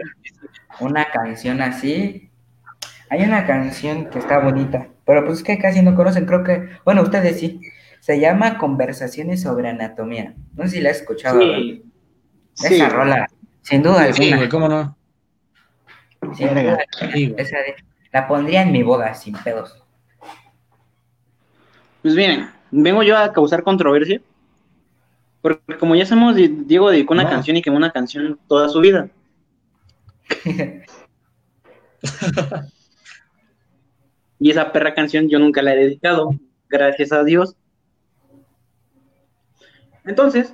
una canción así. Hay una canción que está bonita, pero pues es que casi no conocen, creo que. Bueno, ustedes sí. Se llama Conversaciones sobre Anatomía. No sé si la has escuchado. Sí. ¿verdad? Esa rola, sin duda Sí, alguna. güey, cómo no. sin duda Sí. Esa de- la pondría en mi boda sin pedos. Pues miren, vengo yo a causar controversia. Porque como ya sabemos, Di- Diego dedicó una No. canción y quemó una canción toda su vida. Y esa perra canción yo nunca la he dedicado, gracias a Dios. Entonces,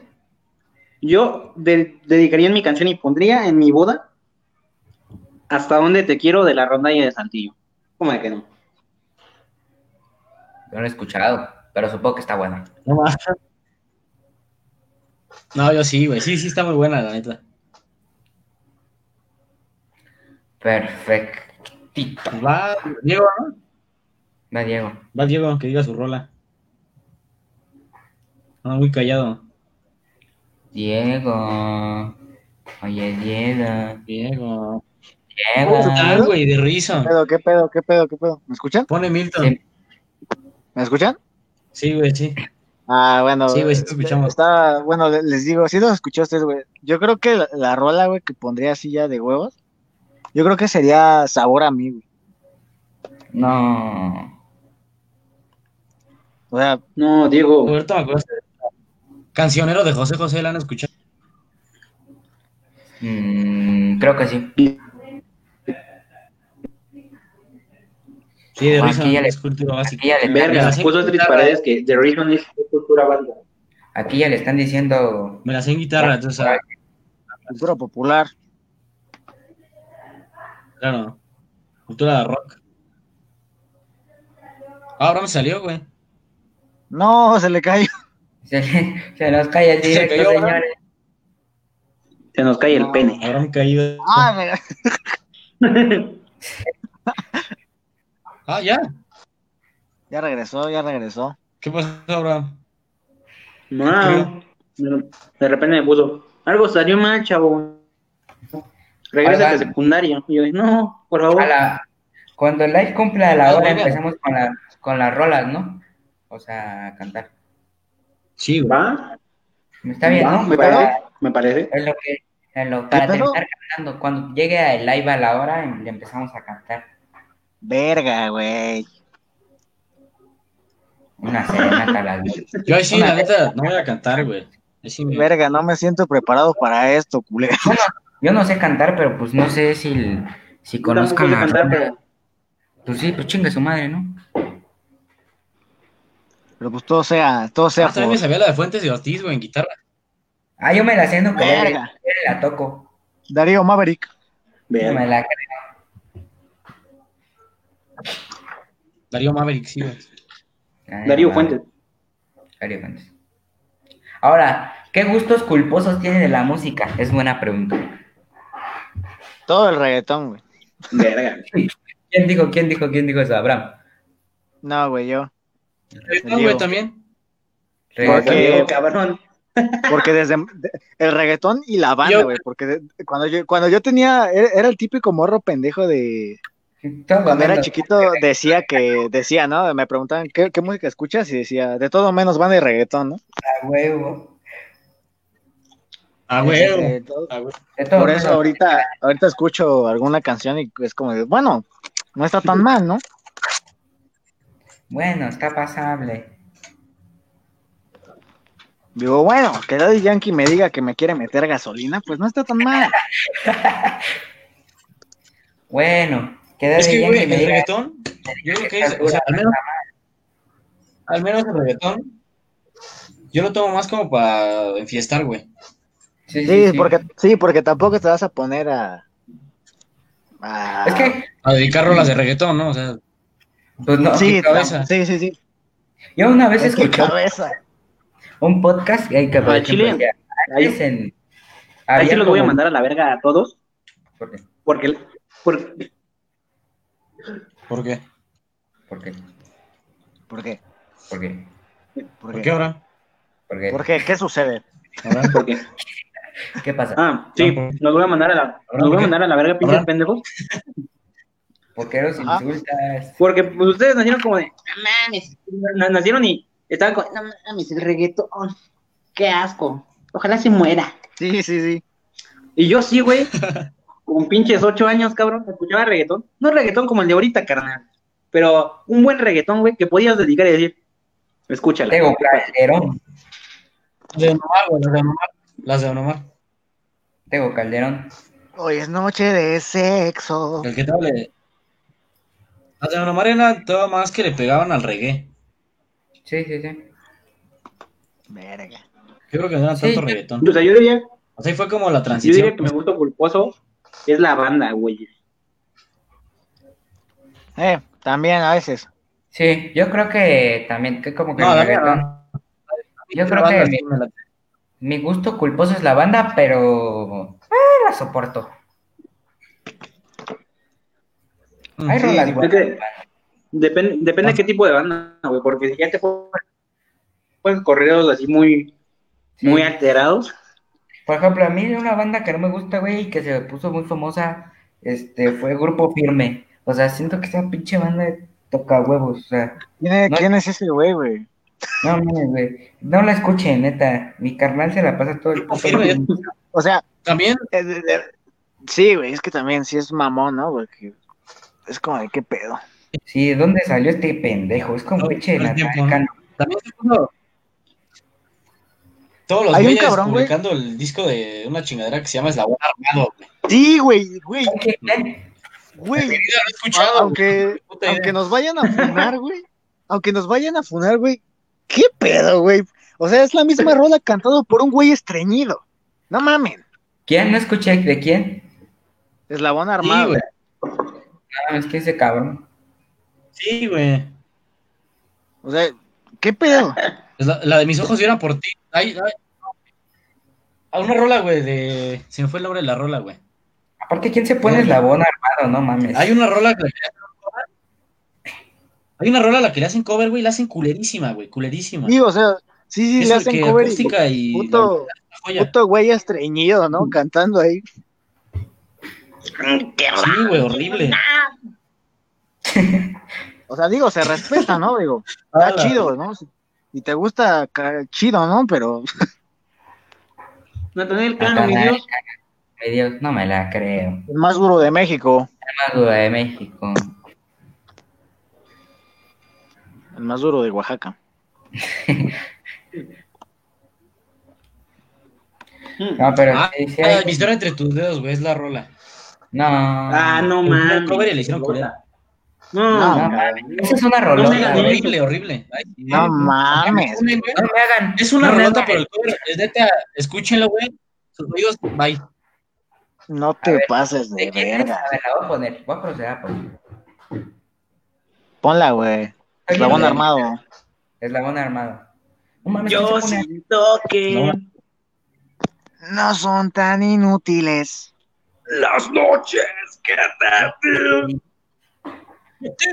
yo de- dedicaría mi canción y pondría en mi boda Hasta donde te quiero de la rondalla de Saltillo. ¿Cómo de que no? No lo he escuchado, pero supongo que está buena. No más. No, yo sí, güey. Sí, sí está muy buena, la neta. Perfectito. Pues va, Diego, ¿no? Va, Diego. Va Diego, que diga su rola. No, muy callado. Diego. Oye, Diego. Diego. Diego. Ah, güey, de risa. ¿Qué pedo, qué pedo, qué pedo, qué pedo? ¿Me escuchan? Pone Milton. Sí. ¿Me escuchan? Sí, güey, sí. Ah, bueno. Sí, güey, sí te escuchamos. Está, bueno, le- les digo, sí los escuché a ustedes, güey. Yo creo que la, la rola, güey, que pondría así ya de huevos, yo creo que sería Sabor a mí, güey. No. O sea, No, Diego. Roberto me acuerdo. Cancionero de José José, ¿la han escuchado? Mm, creo que sí. Sí, de Aquí risa. ya le- es cultura básica. Aquí ya, le, Verga, las puso tres paredes que The Reason es cultura banda. aquí ya le están diciendo. Me la sé en guitarra, entonces, cultura popular. claro. Cultura de rock. Ah, ahora me salió, güey. No, se le cayó. Se, se nos cae el Se directo, cayó, ¿verdad? señores. Se nos cae el pene. Ahora me caí. Ah, me- Ah, ya. ya regresó, ya regresó. ¿Qué pasó, Abraham? No, de repente me puso, algo salió mal, chavo. Regresa a secundaria. Y yo, no, por favor. A la- cuando el live cumpla la hora, empezamos con, la, con las rolas, ¿no? O sea, a cantar. Sí. ¿Va? Está bien, ¿Va? ¿no? Me Para- parece. Me parece. es lo que. es lo- para terminar cantando. Cuando llegue el live a la hora, em- le empezamos a cantar. Verga, güey. Una a las dos. Yo ahí sí, Una la neta, no voy a cantar, güey. Ahí sí me- Verga, no me siento preparado para esto, culero. Yo no sé cantar, pero pues no sé si, si sé las cantar, pero Pues sí, pues chingue su madre, ¿no? Pero pues todo sea, todo sea Ah, también me por... sabía la de Fuentes de Ortiz, güey, en guitarra. Ah, yo me la siento que le Verga. la toco. Darío Maverick. Yo Verga. me la creo. Darío Maverick. Ay, Darío. Fuentes. Darío Fuentes. Ahora, ¿qué gustos culposos tiene de la música? Es buena pregunta. Todo el reggaetón, güey. Verga. ¿Quién dijo, quién dijo, quién dijo eso? Abraham. No, güey, yo. Diego. güey, también. Reggaetón. Porque- cabrón. Porque desde de- el reggaetón y la banda, güey. Porque cuando yo, cuando yo tenía, era, era el típico morro pendejo de. Cuando era chiquito decía que, decía, ¿no? Me preguntaban, ¿qué, qué música escuchas? Y decía, de todo menos banda y reggaetón, ¿no? A huevo. Ah, güey. Eh, todo- güey. De todo Por eso ahorita, ahorita escucho alguna canción y es como de, bueno, no está tan mal, ¿no? Bueno, está pasable. Digo, bueno, que Daddy Yankee me diga que me quiere meter gasolina, pues no está tan mal. Bueno, que Es que, güey, el reggaetón, yo creo que es, o sea, al menos, al menos el reggaetón, yo lo tomo más como para enfiestar, güey. Sí, sí, Sí, sí. porque, sí, porque tampoco te vas a poner a. a- Es que, A dedicar rolas de reggaetón, ¿no? O sea, pues no. sí, cabeza. sí, sí, sí. Yo una vez Es que escuché cabeza. un podcast eh, que por ejemplo, ahí- en- Ahí sí los voy a mandar a la verga a todos. ¿Por qué? Porque, porque ¿por qué? ¿Por qué? ¿Por qué? ¿Por qué? ¿Por ¿Por qué? qué ahora? ¿Por qué? ¿Por qué? ¿Qué sucede? Ahora, porque ¿Qué pasa? Ah, sí, los voy a mandar a la, los voy a mandar a la verga, pinches pendejos. ¿Por qué los Ajá. insultas? Porque pues, ustedes nacieron como de, no mames, na- nacieron y estaban con, no mames, el reggaetón, qué asco, ojalá se muera. Sí, sí, sí. Y yo sí, güey, con pinches ocho años, cabrón, escuchaba reggaetón. No reggaetón como el de ahorita, carnal, pero un buen reggaetón, güey, que podías dedicar y decir, escúchala. Tego Calderón. Las de Omar, güey, las de Omar. Las de Omar. Tego Calderón. Hoy es noche de sexo. El que hable. Las de Omar eran todo más que le pegaban al reggae. Sí, sí, sí. Verga. Yo creo que no era Sí, tanto sí. reggaetón. O sea, yo diría, O sea, ahí fue como la yo transición. diría que mi gusto culposo es la banda, güey. Eh, también a veces. Sí, yo creo que también, que como que No, el la mía reggaetón. no. Yo creo que mi. Mi gusto culposo es la banda, pero eh, la soporto. Hay Sí, rolas que depende, depende de qué tipo de banda, güey, porque si ya te puedes correos así muy, muy alterados. Por ejemplo, a mí una banda que no me gusta, güey, y que se puso muy famosa, este, fue Grupo Firme. O sea, siento que esa pinche banda toca huevos, o sea, ¿Quién es, No. quién es ese güey, güey? no mames, güey. No la escuchen, neta. Mi carnal se la pasa todo el Firme, día. O sea, También, eh, de- de- sí, güey, es que también sí es mamón, ¿no? Porque es como de qué pedo. Sí, ¿dónde salió este pendejo? Es como No, pinche tiempo, ¿no? Cano. también se puso todos los Hay un güeyes publicando el disco de una chingadera que se llama Eslabón Armado, güey. Sí, güey, güey, ¿Qué? ¿Qué? güey. Aunque, aunque nos vayan a funar, güey. Aunque nos vayan a funar, güey. ¿Qué pedo, güey? O sea, es la misma rola cantado por un güey estreñido. No mamen. ¿Quién? No escuché de quién. Eslabón Sí, armado. güey. No, es que ese cabrón. Sí, güey. o sea, ¿qué pedo? Es la, la de mis ojos lloran por ti. Ay, ay. A una rola, güey, de. Se me fue el nombre de la rola, güey. Aparte, ¿quién se pone eslabón armado? No mames. Hay una rola que le hacen cover. Hay una rola a la que le hacen cover, güey, la hacen culerísima, güey, culerísima. Sí, o sea, sí, sí, Es le el hacen que cover y acústica y. puto, la puto güey estreñido, ¿no? Cantando ahí. Sí, güey, horrible. O sea, digo, se respeta, ¿no? Digo, Ah, está chido, ¿no? Y te gusta, chido, ¿no? Pero Natanael Cano, mi Dios. Mi Dios, no me la creo. el más duro de México. El más duro de México. El más duro de Oaxaca. No, pero Ah, sí, sí ah, hay- mi historia entre tus dedos, güey, es la rola. No. Ah, no Un mames. cover y le hicieron culera. No, No, No, no, mames. Esa es una No rolota, güey. Horrible, horrible. Ay. No mames. güey. No me hagan. Es una no rolota, pero el cover es neta. Escúchenlo, güey. Sus oídos, bye. No te ver, pases ¿De de verga. A ver, la voy a poner. Voy a proceder a poner. Ponla, güey. Eslabón armado. Eslabón armado. No mames, Yo ¿quién se pone- siento que No son tan inútiles. las noches que te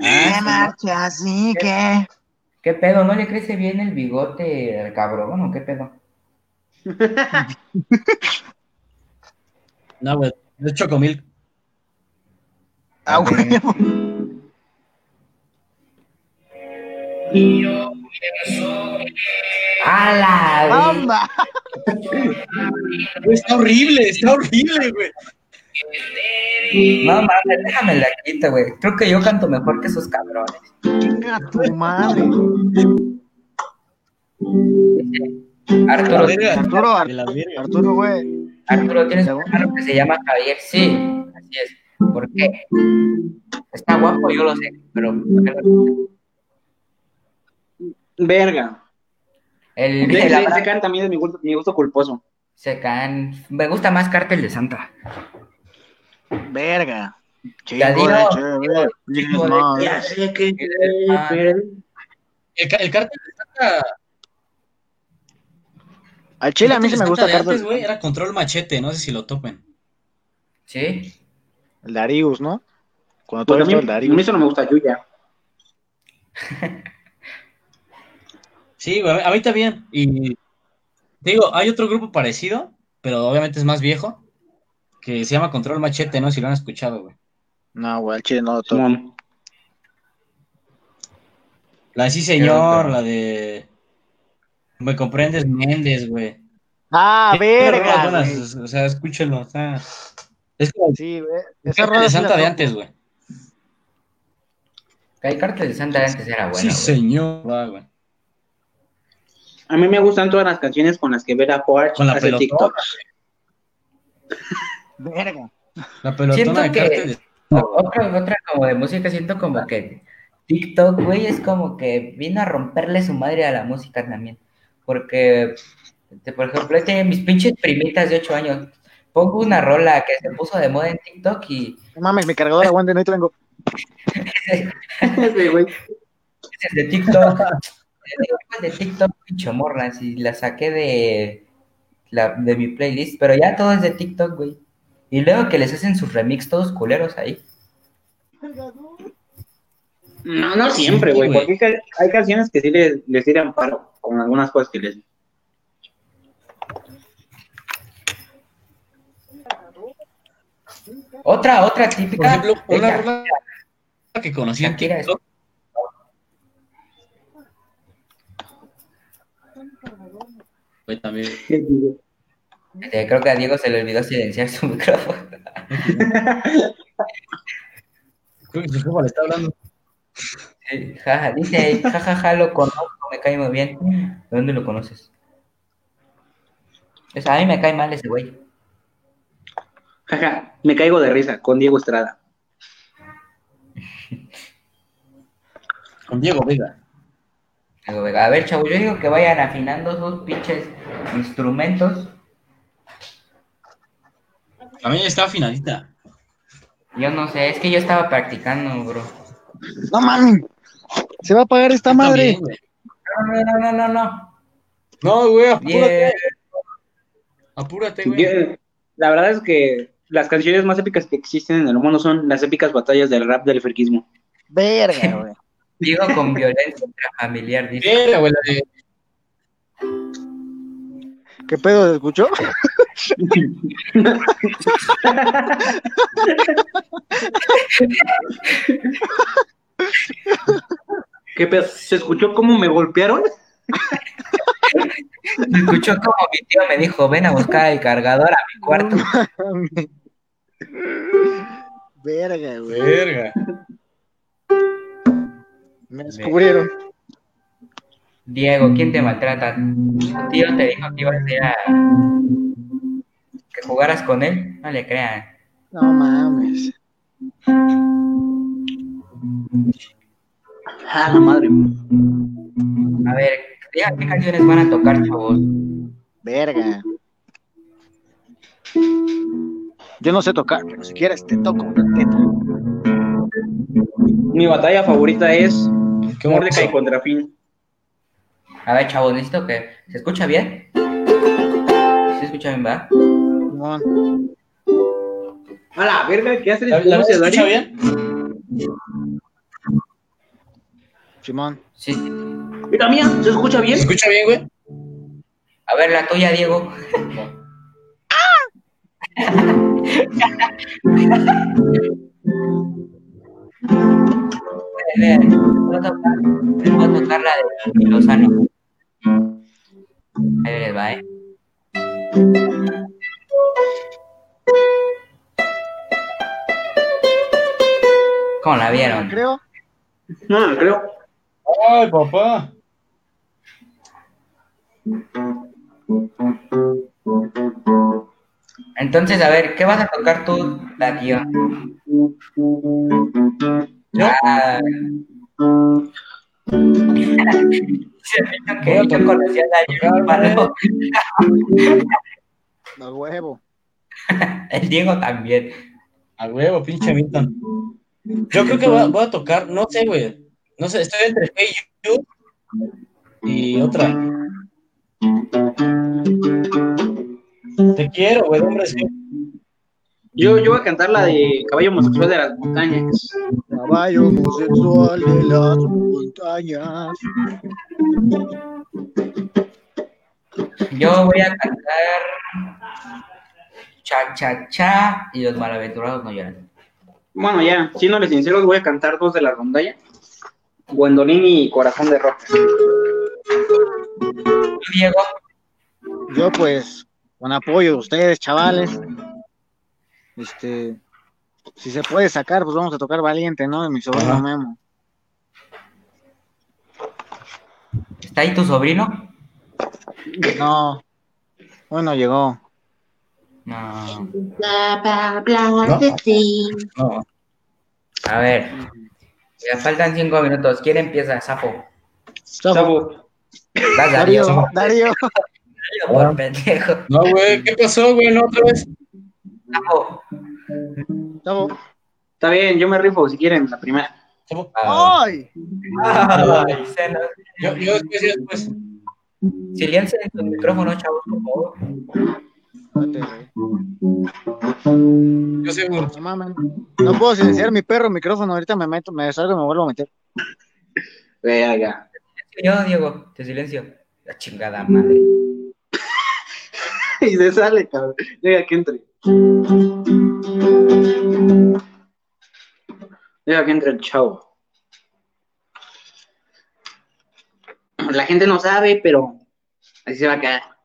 Ah, marcha así que. ¿Qué pedo? ¿No le crece bien el bigote al cabrón o qué pedo? No, güey. Es Chocomil. Ah, güey. Está horrible, está horrible, güey. No mames, déjame la quita, güey. Creo que yo canto mejor que esos cabrones. Chinga tu madre. Arturo. Arturo. Arturo, güey. Arturo, tienes un hermano que se llama Javier. Sí, así es. ¿Por qué? Está guapo, yo lo sé, pero Verga. el, De- el de- Abraham Ese can también es mi gusto, mi gusto culposo. se caen. Me gusta más Cártel de Santa. Verga. Digo, chévere. digo No, Ya que Ah. pero- El, el cártel de Santa. Al chile a mí sí me gusta Carlos. güey, era control machete, no sé si lo topen. ¿Sí? El Darius, ¿no? Cuando Porque todo a mí, esto el a mí Darius. eso no me gusta Yuya. Sí, güey, a mí también. Y te digo, hay otro grupo parecido, pero obviamente es más viejo, que se llama Control Machete, ¿no? Si lo han escuchado, güey. No, güey, al chile no lo. Simón. La de Sí Señor, la de... Me comprendes, Méndez, güey. Ah, rolas verga. buenas, güey. O sea, escúchenlo. o sea, es como Sí, güey. Rola de Santa de antes, güey. Que el Cártel de Santa de antes era bueno. sí, güey. señor. Va, güey. A mí me gustan todas las canciones con las que Vera Poarch Con la hace pelotona. Verga. La pelotona Siento de que- Otra, otra como de música, siento como que TikTok, güey, es como que vino a romperle su madre a la música también. Porque, este, por ejemplo, este, mis pinches primitas de 8 años, pongo una rola que se puso de moda en TikTok y No mames, mi cargador aguante, no tengo. Sí, güey. es de TikTok. Es de TikTok, pinche morras, y la saqué de, la, de mi playlist, pero ya todo es de TikTok, güey. Y luego que les hacen sus remix todos culeros ahí. No, no siempre, Sí, güey, porque hay ca- hay canciones que sí les, les tiran paro con algunas cosas que les... Otra, otra Por típica. ejemplo, de una rola que conocí en Shakira es- TikTok. Güey, también. Eh, creo que a Diego se le olvidó silenciar su micrófono. Jefa le está hablando. Sí, jaja, dice, jajaja, lo conozco, me cae muy bien. ¿De dónde lo conoces? O sea, a mí me cae mal ese güey. Jaja, me caigo de risa con Diego Estrada. Con Diego Vega. Digo, venga, A ver, chavos, yo digo que vayan afinando sus pinches instrumentos. A mí está afinadita. Yo no sé, es que yo estaba practicando, bro. No mames. Se va a apagar esta madre. También. No, no, no, no, no. No, güey, apúrate. Apúrate, güey. Yo- la verdad es que las canciones más épicas que existen en el mundo son las épicas batallas del rap del friquismo. Verga, güey. Digo con violencia intrafamiliar, dice. Güey, ¿Qué pedo? ¿Se escuchó? ¿Qué pedo? ¿Se escuchó cómo me golpearon? Me escuchó como mi tío me dijo, ven a buscar el cargador a mi cuarto. Verga, güey. Verga. Me descubrieron. Diego, ¿quién te maltrata? Tu tío te dijo que ibas a ir a... jugaras con él. No le crean. No mames. Ah, la madre. A ver, qué canciones van a tocar, chavos. Verga. Yo no sé tocar, pero si quieres te toco. Mi batalla favorita es Qué Mordecai contra Finn. A ver, chavos, necesito que... ¿Se escucha bien? ¿Se escucha bien, va? Simón. A la verga, ¿qué haces? ¿La, la ¿Cómo se escucha bien? Simón. Sí. Mira, mía, ¿se escucha ¿Se bien? escucha bien, güey? A ver, la tuya, Diego. Eh, Voy a tocar, voy a tocar la de Lozano. Ahí les va, ¿eh? ¿Cómo la vieron? Creo. No, no creo. Ay, papá. Entonces, a ver, ¿qué vas a tocar tú, Darío? Ah. Se que yo conocía a Darío Palo. A huevo. El Diego también. A huevo, pinche Milton. Yo creo que voy a, voy a tocar, no sé, güey. No sé, estoy entre Hey You y otra. Te quiero, güey, hombre. sí. Yo, yo voy a cantar la de Caballo Homosexual de las Montañas. Caballo homosexual de las montañas. Yo voy a cantar Cha Cha Cha y los malaventurados no lloran. Bueno, ya, siéndoles sinceros, voy a cantar dos de la rondalla. Gwendolyn y Corazón de Roca. ¿Tú, Diego? Yo pues, con apoyo de ustedes, chavales. Este, si se puede sacar, pues vamos a tocar Valiente, ¿no? De mi sobrino Ajá. Memo. ¿Está ahí tu sobrino? No, hoy no llegó. No. Bla, bla, bla de ti. No, A ver. Ya faltan cinco minutos. ¿Quién empieza? Sapo. Vas, Darío, Darío. Por pendejo. no, güey, ¿qué pasó, güey? No, otra vez. Sapo. Sabo. Está bien, yo me rifo si quieren la primera. Ah. ¡Ay! Ay, se nos- Yo, yo después, yo después. Silencien sus micrófonos, chavos, por favor. Yo seguro. No mames. No puedo silenciar mi perro micrófono. Ahorita me meto, me salgo y me vuelvo a meter. Verga. Yo, Diego, te silencio. La chingada madre. Y se sale, cabrón. Deja que entre. Deja que entre el chavo. La gente no sabe, pero así se va a quedar.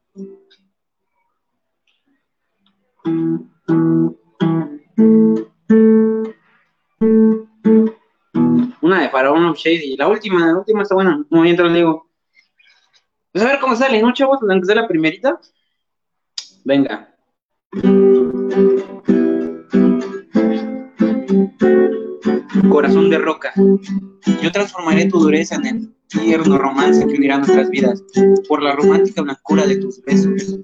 Una de Faraón of Shady. La última, la última está buena. Muy bien, te digo. Pues a ver cómo sale, ¿no, chavos? Aunque sea la primerita. Venga. Corazón de roca. Yo transformaré tu dureza en el tierno romance que unirá nuestras vidas por la romántica blancura de tus besos.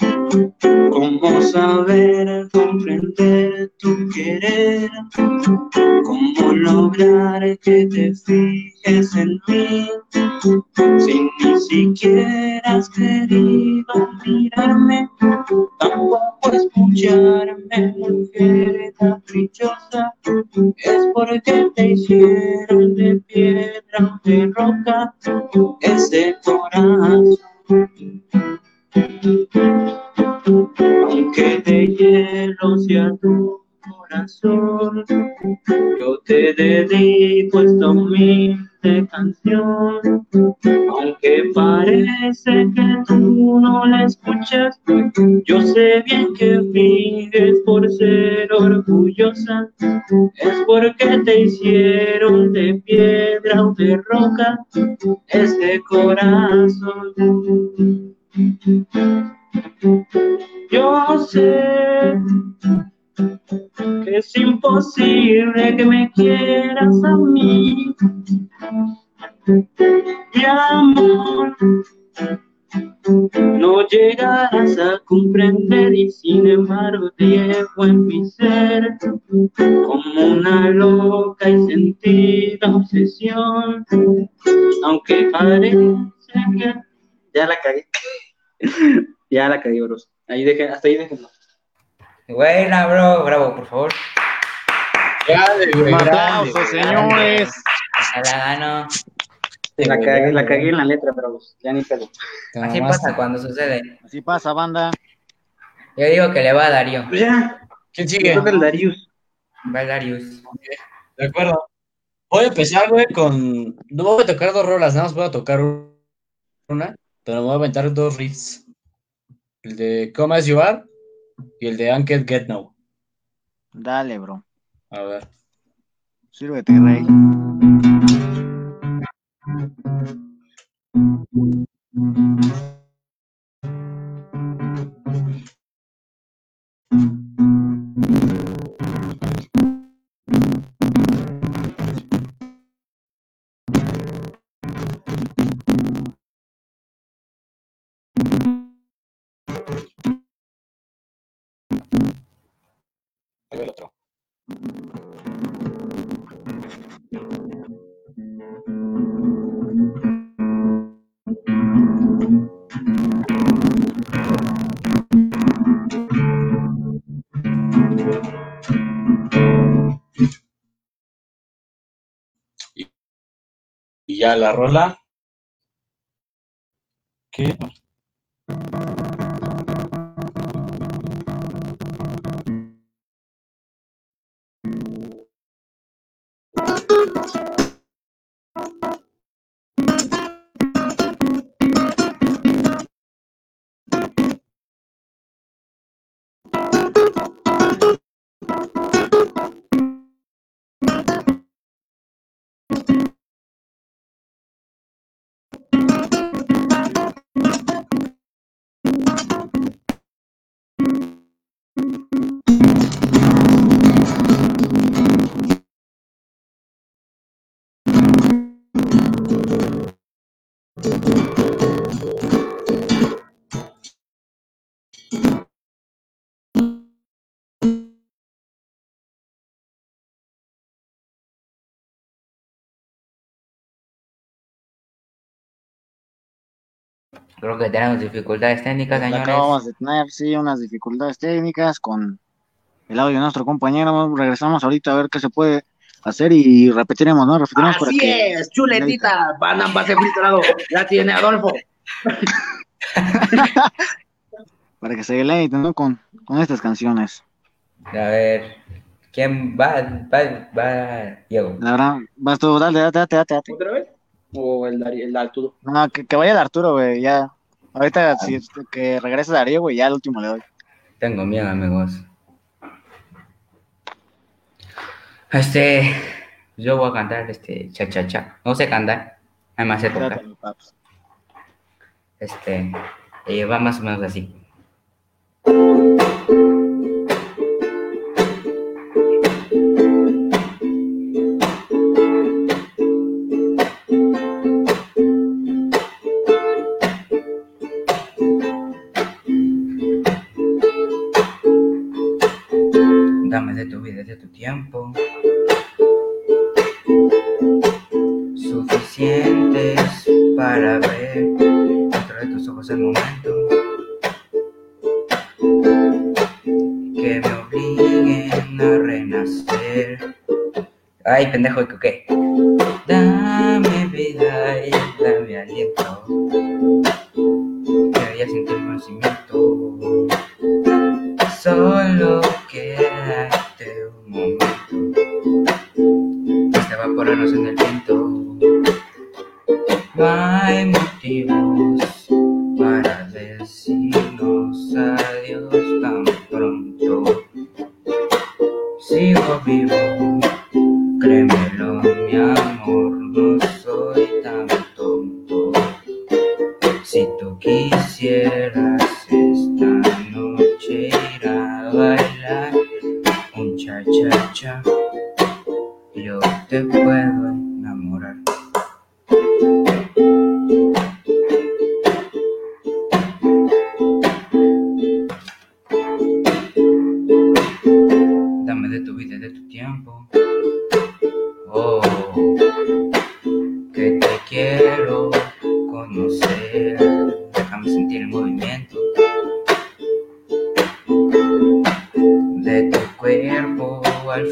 ¿Cómo saber comprender tu querer? ¿Cómo lograr que te fijes en mí? Si ni siquiera has querido mirarme, tampoco escucharme, mujer caprichosa, es porque te hicieron de piedra o de roca ese corazón. Aunque de hielo sea tu corazón, yo te dedico esta humilde canción. Aunque parece que tú no la escuchas, yo sé bien que vives por ser orgullosa. Es porque te hicieron de piedra o de roca este corazón. Yo sé que es imposible que me quieras a mí. Mi amor, no llegarás a comprender y sin embargo llevo en mi ser como una loca y sentida obsesión. Aunque parece que ya la cagué. ya la cagué, bros. Ahí deje, hasta ahí déjenlo. Buena, bro, bravo, por favor. Grande, güey, aplauso, señores. Ya la gano. La cagué, la cagué en la letra, bros. Ya ni pedo. Así pasa cuando sucede. Así pasa, banda. Yo digo que le va a Darío. Pues ya, ¿Quién yo sigue? creo que el Darius. Va el Darius. De acuerdo. Voy a empezar, güey, con. No voy a tocar dos rolas, nada más voy a tocar una, pero me voy a aventar dos riffs. El de Come As You Are y el de Anket Get Now. Dale, bro. A ver. Sírvete, rey. ya la rola. Que Creo que tenemos dificultades técnicas, señores. Acabamos de tener, sí, unas dificultades técnicas con el audio de nuestro compañero. Regresamos ahorita a ver qué se puede hacer y repetiremos, ¿no? Repetiremos para Así que... es, chuletita, van a pase filtrado. Ya tiene Adolfo. para que se deleiten, ¿no? Con, con estas canciones. A ver, ¿quién va? Va, va, Diego. La verdad, vas tú, dale, date, date, date. date. ¿Otra vez? O el, Dari- el Arturo. No, que, que vaya el Arturo, güey, ya. Ahorita, si que regrese Darío, güey, ya el último le doy. Tengo miedo, amigos. Este, yo voy a cantar este cha cha cha. No sé cantar, además sé tocar. Este, y va más o menos así. Tiempo. Suficientes para ver dentro de tus ojos el momento que me obliguen a renacer. Ay, pendejo, ¿qué? qué?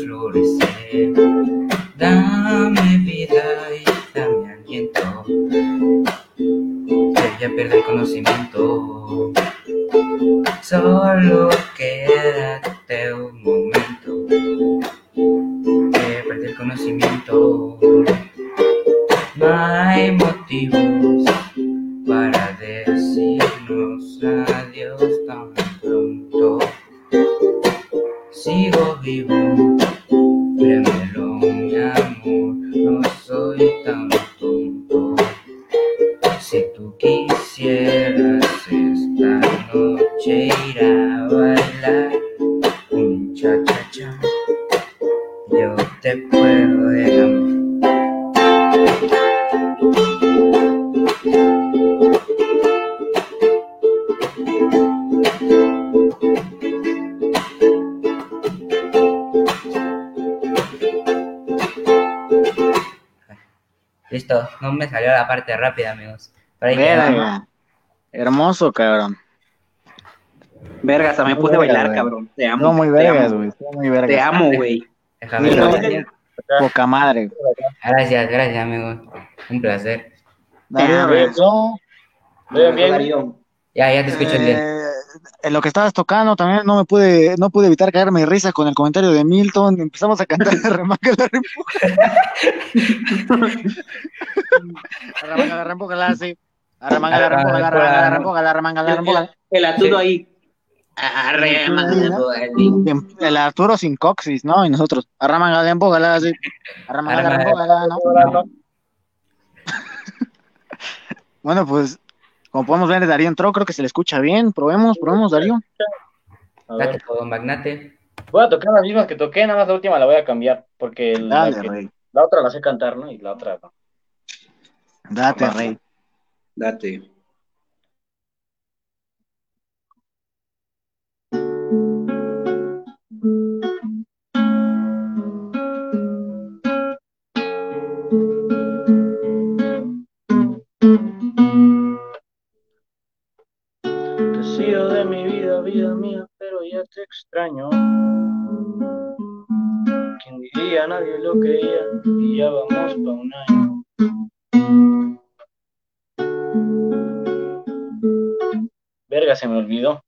Al parte rápida, amigos. Verga. Hermoso, cabrón. Verga, hasta me puse a bailar, cabrón. Te amo. Estuvo muy vergas, güey. Estuvo muy vergas. Te amo, güey. Poca madre. Gracias, gracias, amigos. Un placer. Darío. Darío. Ya, ya te escucho bien. Eh, en lo que estabas tocando también no me pude, no pude evitar caerme de risa con el comentario de Milton. Empezamos a cantar Remanca la. Arremanga la rempuja la sí. Arremanga la rempuja la remanga la remanga la rempuja. El Arturo ahí. Madre, El Arturo sin coxis, ¿no? Y nosotros, arremanga la rempuja la sí. Arremanga la la no. Bueno, pues, como podemos ver, Darío entró, creo que se le escucha bien. Probemos, probemos, Darío. A Date todo, magnate. Voy a tocar las mismas que toqué, nada más la última la voy a cambiar, porque la, Dale, que- rey. la otra la sé cantar, ¿no? Y la otra no. Date, rey. Date. Te extraño. ¿Quién diría? Nadie lo creía y ya vamos pa' un año. Verga, se me olvidó.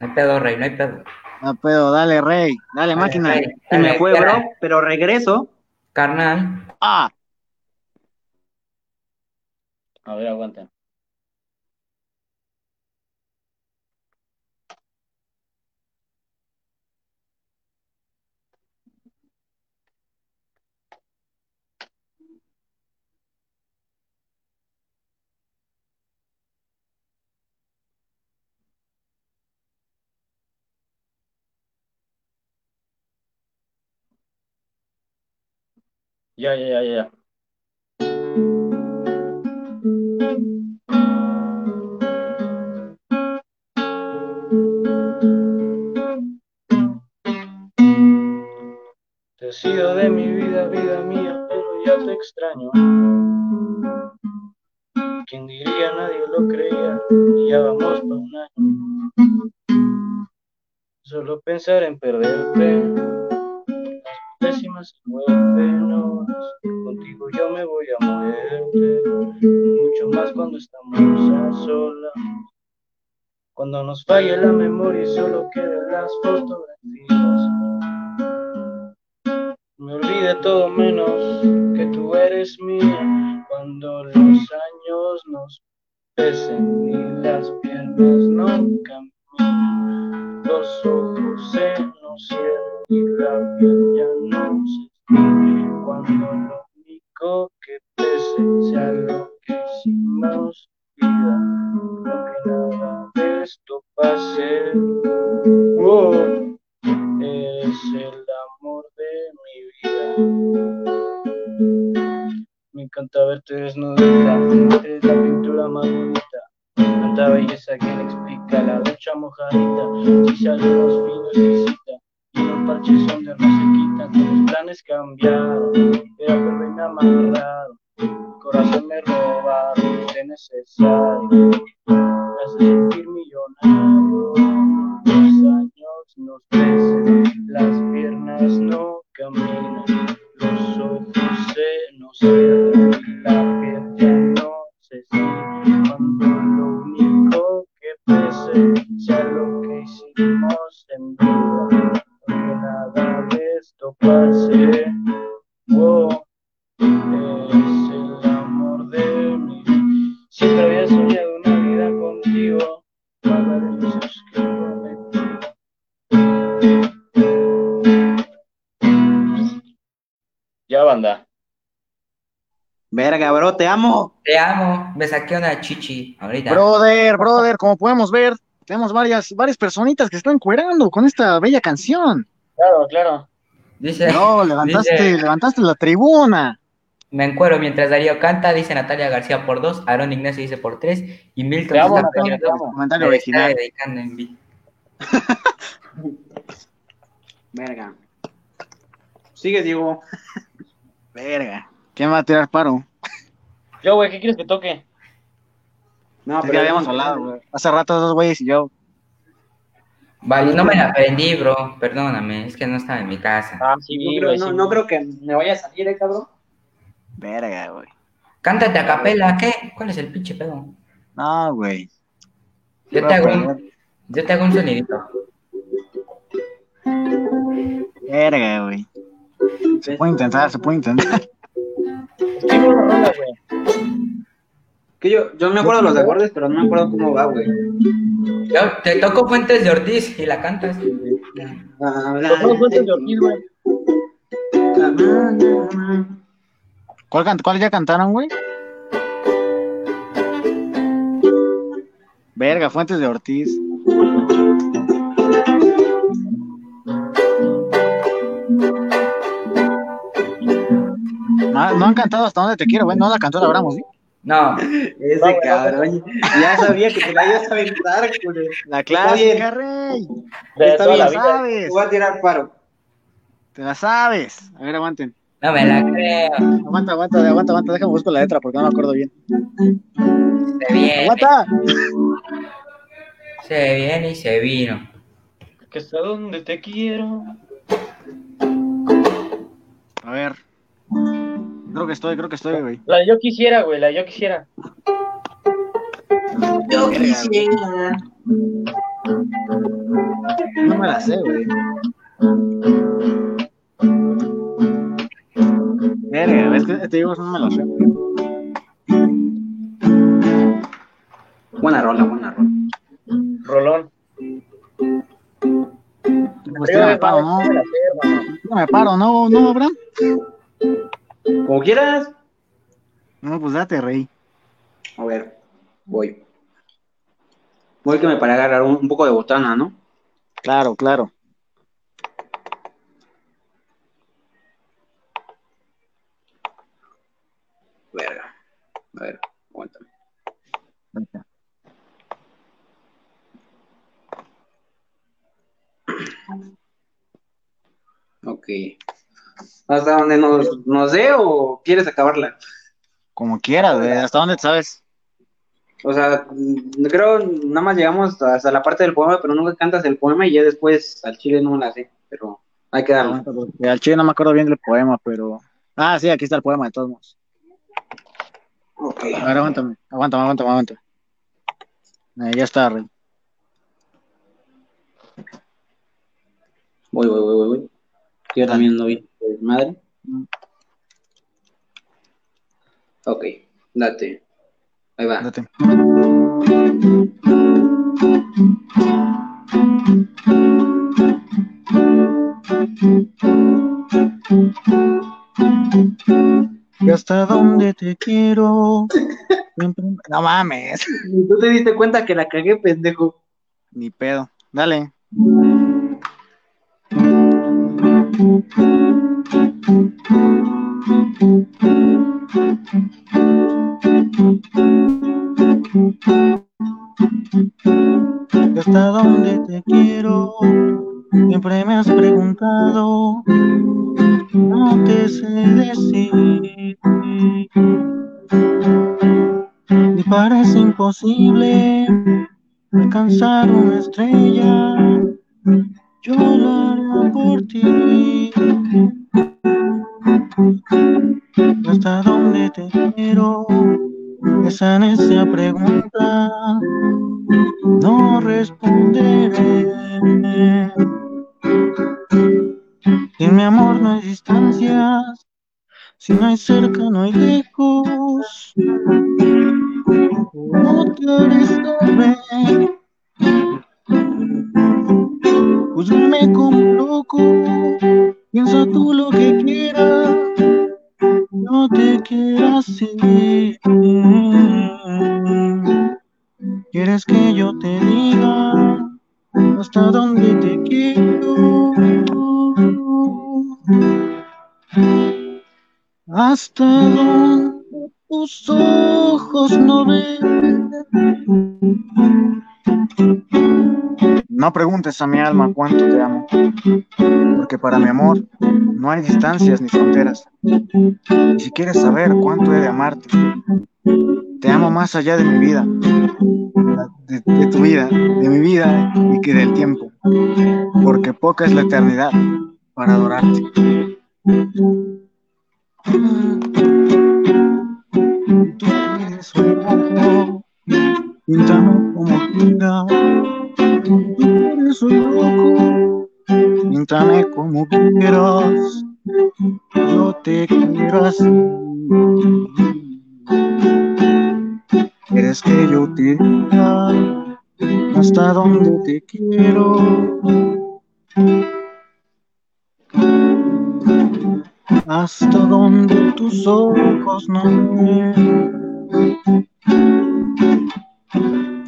No hay pedo, rey, no hay pedo. No puedo, dale, rey. Dale, máquina. Rey, Se me dale, fue, bro, pero regreso. Carnal, Ah, A ver, aguanta. Ya, ya, ya, ya. Te has sido de mi vida, vida mía, pero ya te extraño. ¿Quién diría? Nadie lo creía y ya vamos para un año. Solo pensar en perderte, horas. Contigo yo me voy a muerte, mucho más cuando estamos a solas. Cuando nos falle la memoria y solo queden las fotografías. Me olvide todo menos que tú eres mía. Cuando los años nos pesen y las piernas no caminen, los ojos se nos cierran y la piel ya no se estira. Cuando lo único que pese sea lo que hicimos vida, aunque nada de esto pase. Oh, eres el amor de mi vida. Me encanta verte desnudita, eres la pintura más bonita. Tanta belleza que le explica la ducha mojadita. Si salimos finos visita los parches son de no se quitan, los planes cambiaron, pero pero me amarraron. El corazón me robaron, de necesario. Me hace sentir millonario. Los años nos crecen, las piernas no caminan, los ojos se nos cierran pase. Wow, es el amor de mi. Siempre había soñado una vida contigo, besos que prometí. Ya, banda. Verga, bro, te amo. te amo. Me saqué una chichi ahorita. brother, brother, como podemos ver, tenemos varias, varias personitas que están cuerando con esta bella canción. Claro, claro. Dice, No, levantaste, dice, levantaste la tribuna. me encuero mientras Darío canta, dice Natalia García por dos, Aaron Ignacio dice por tres, y Milton amo, está Natalia, amo. Comentario original. dedicando en Verga. Sigue, Diego. Verga. ¿Quién va a tirar paro? Yo, güey, ¿qué quieres que toque? No, Es que habíamos hablado, güey. Hace rato esos güeyes y yo. Vale, no me la aprendí, bro, perdóname, es que no estaba en mi casa. Ah, sí, No, creo, no, no creo que me vaya a salir, eh, cabrón. Verga, güey. Cántate a capela, ¿qué? ¿Cuál es el pinche pedo? No, güey. Yo te hago un, yo te hago un sonidito. Verga, güey. Se puede intentar, se puede intentar. Güey. Que yo, yo me acuerdo los acordes, pero no me acuerdo cómo va, güey. Yo te toco Fuentes de Ortiz y la cantas. Fuentes de Ortiz, güey. ¿Cuál, can- cuál ya cantaron, güey? Verga, Fuentes de Ortiz. No, no han cantado hasta donde te quiero, güey. No la cantó la Bramos, ¿sí? No, Ese cabrón. Ya sabía que te la ibas a aventar, culero. La clásica, rey. Toda la. Te sabes. voy a tirar paro. Te la sabes. A ver, aguanten. no me la creo. Aguanta, aguanta, aguanta, aguanta. Déjame buscar la letra porque no me acuerdo bien. Se viene, ¡Aguanta! Se viene y se vino. Que hasta donde te quiero. A ver. Creo que estoy, creo que estoy, güey. La de yo quisiera, güey, la de yo quisiera. Yo quisiera. No me la sé, güey. Verga, es que te digo, no me la sé. Buena rola, buena rola. Rolón. Pues tira, me paro, ¿no? No me paro, ¿no, no, Abraham? Como quieras. No, pues date, rey. A ver, voy. Voy que me para agarrar un, un poco de botana, ¿no? Claro, claro. Verga. A ver, aguántame. Ok. ¿Hasta donde nos, nos dé o quieres acabarla? Como quieras, güey. ¿Hasta dónde te sabes? O sea, mm, creo nada más llegamos hasta la parte del poema, pero nunca cantas el poema y ya después al chile no la sé, pero hay que darle. Aguanta, porque Al chile no me acuerdo bien del poema, pero. Ah, sí, aquí está el poema de todos modos. Ok. A ver, aguántame, aguántame, aguántame, aguántame. Eh, ya está, rey. Voy, voy, voy, voy, voy. Yo también no vi madre. Ok, date. Ahí va. Date. Y hasta dónde te quiero. No mames. ¿Y ¿Tú te diste cuenta que la cagué, pendejo? Ni pedo. Dale. Hasta dónde te quiero. Siempre me has preguntado. No te sé decir. Y parece imposible alcanzar una estrella. Yo lo haré por ti. ¿Hasta dónde te quiero? Esa necia pregunta no responderé. En mi amor no hay distancias, si no hay cerca no hay lejos. No te haré saber, júzgame como loco, piensa tú lo que quieras, no te quiero así. ¿Quieres que yo te diga hasta dónde te quiero? Hasta donde tus ojos no ven. No preguntes a mi alma cuánto te amo, porque para mi amor no hay distancias ni fronteras. Y si quieres saber cuánto he de amarte, te amo más allá de mi vida, de, tu vida, de mi vida y que del tiempo, porque poca es la eternidad para adorarte. Tú un como un loco, píntame como quieras. Yo te quiero así. ¿Quieres que yo te diga hasta dónde te quiero? Hasta donde tus ojos no ven.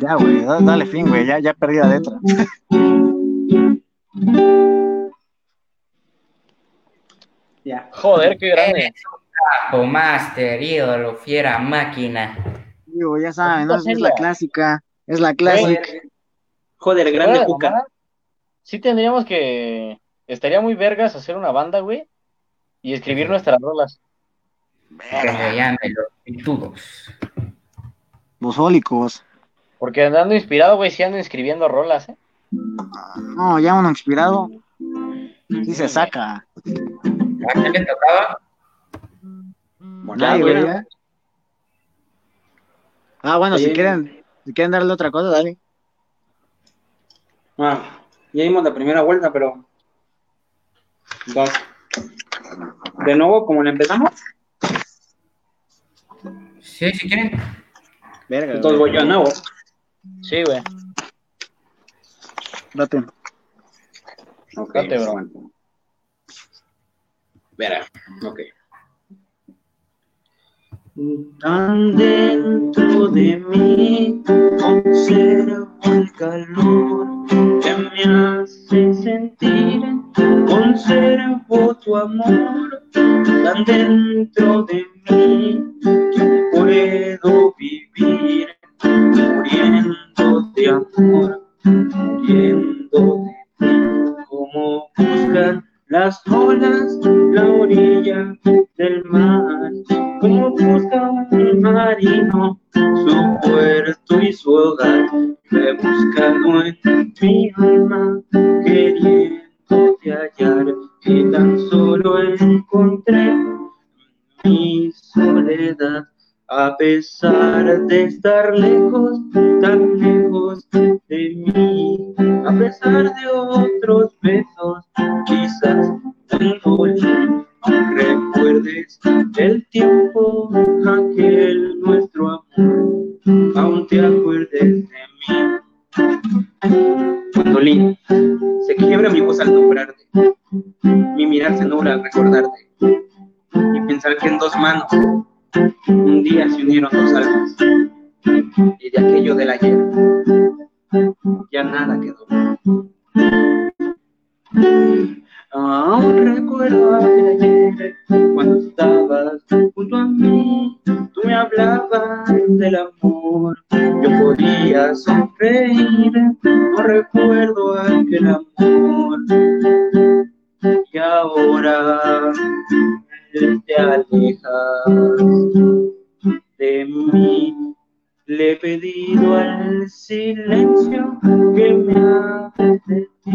Ya, güey, da- dale fin, güey, ya, ya perdí la letra. Ya. Joder, qué grande. Bajo Master, ídolo, fiera máquina. Digo, ya saben, ¿no? Es, la clásica, es la clásica. Joder, grande mamada, Sí tendríamos que... Estaría muy vergas hacer una banda, güey, y escribir nuestras rolas. Que se llame los pitudos. Porque andando inspirado, güey, sí ando escribiendo rolas, ¿eh? No, ya uno inspirado. Sí se saca. ¿A quién le tocaba? Güey. Ah, bueno, si quieren, si quieren darle otra cosa, dale. Ah, ya dimos la primera vuelta, pero. Vas. De nuevo, como le empezamos, Sí, si quieren. Verga, entonces voy yo de nuevo. Sí, güey. Date. Ok, Date, bro. bueno. Verá, ok. Tan dentro de mí observo el calor que me hace sentir, conservo tu amor tan dentro de mí que puedo vivir muriendo de amor, muriendo de ti, como buscan las olas la orilla del mar, como busca un marino su puerto y su hogar, Lo he en mi alma, queriendo hallar, y tan solo encontré mi soledad, a pesar de estar lejos, tan lejos de mí, a pesar de otros besos, quizás tengo no recuerdes el tiempo aquel nuestro amor, aún te acuerdes de mí. Cuando Lin se quiebra mi voz al nombrarte, mi mirar se nubla al recordarte y pensar que en dos manos un día se unieron dos almas y de aquello del ayer ya nada quedó. Aún recuerdo aquel ayer cuando estabas junto a mí, tú me hablabas del amor, yo podía sonreír, no recuerdo aquel amor. Y ahora te alejas de mí, le he pedido al silencio que me hable de ti.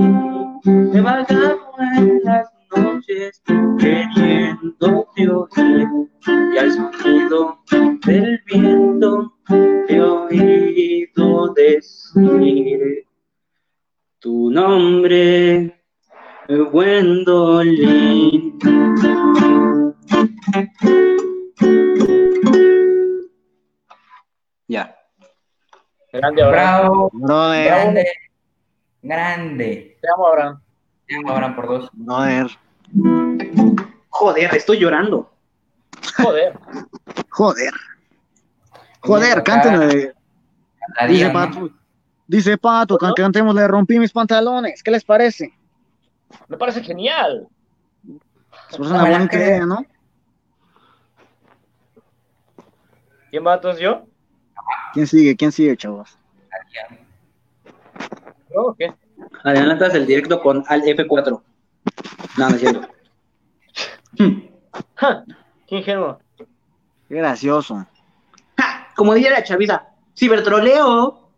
He vagado en las noches queriéndote oír y al sonido del viento he oído decir tu nombre, Gwendolyn. Ya. Grande, Abraham. Bravo. Brother, Grande. Grande. Te amo, Abraham. Te amo, Abraham, por dos. brother. Joder, estoy llorando. Joder. Joder. Joder, cántenle. Dice Pato, dice Pato, cantemos Le rompí mis pantalones. ¿Qué les parece? Me parece genial. Es una bonita idea, ¿no? ¿Quién va entonces yo? ¿Quién sigue? ¿Quién sigue, chavos? ¿Yo o qué? Adelantas el directo con al F4. No, no es cierto. Ja, Qué ingenuo. Qué gracioso. Ja, Como diría la chaviza, cibertroleo.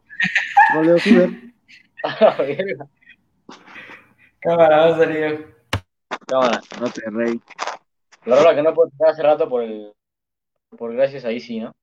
Roleo Ciber. Cámara, vamos a salir. Cámara. No te rey. La rola que no puedo tocar hace rato por el. Por gracias a Easy, ¿no?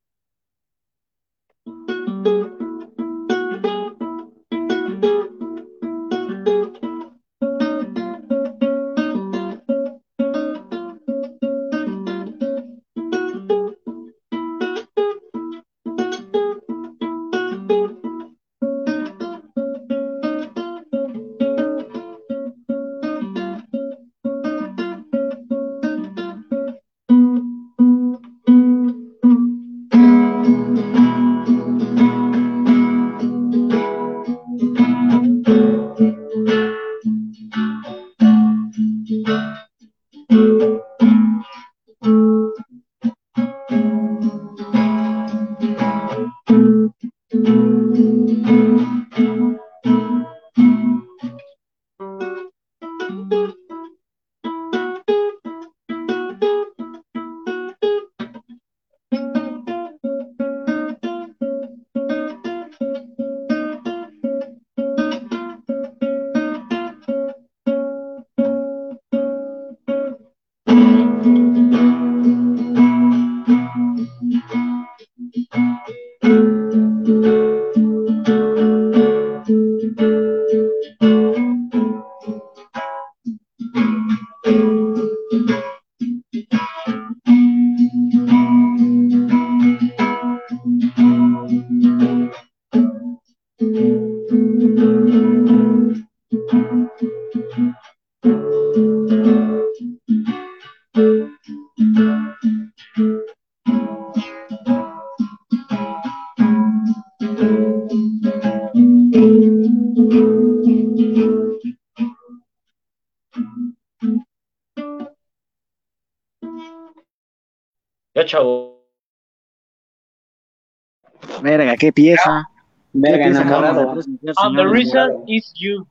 Qué pieza. Verga, Qué enamorado. And the reason is you.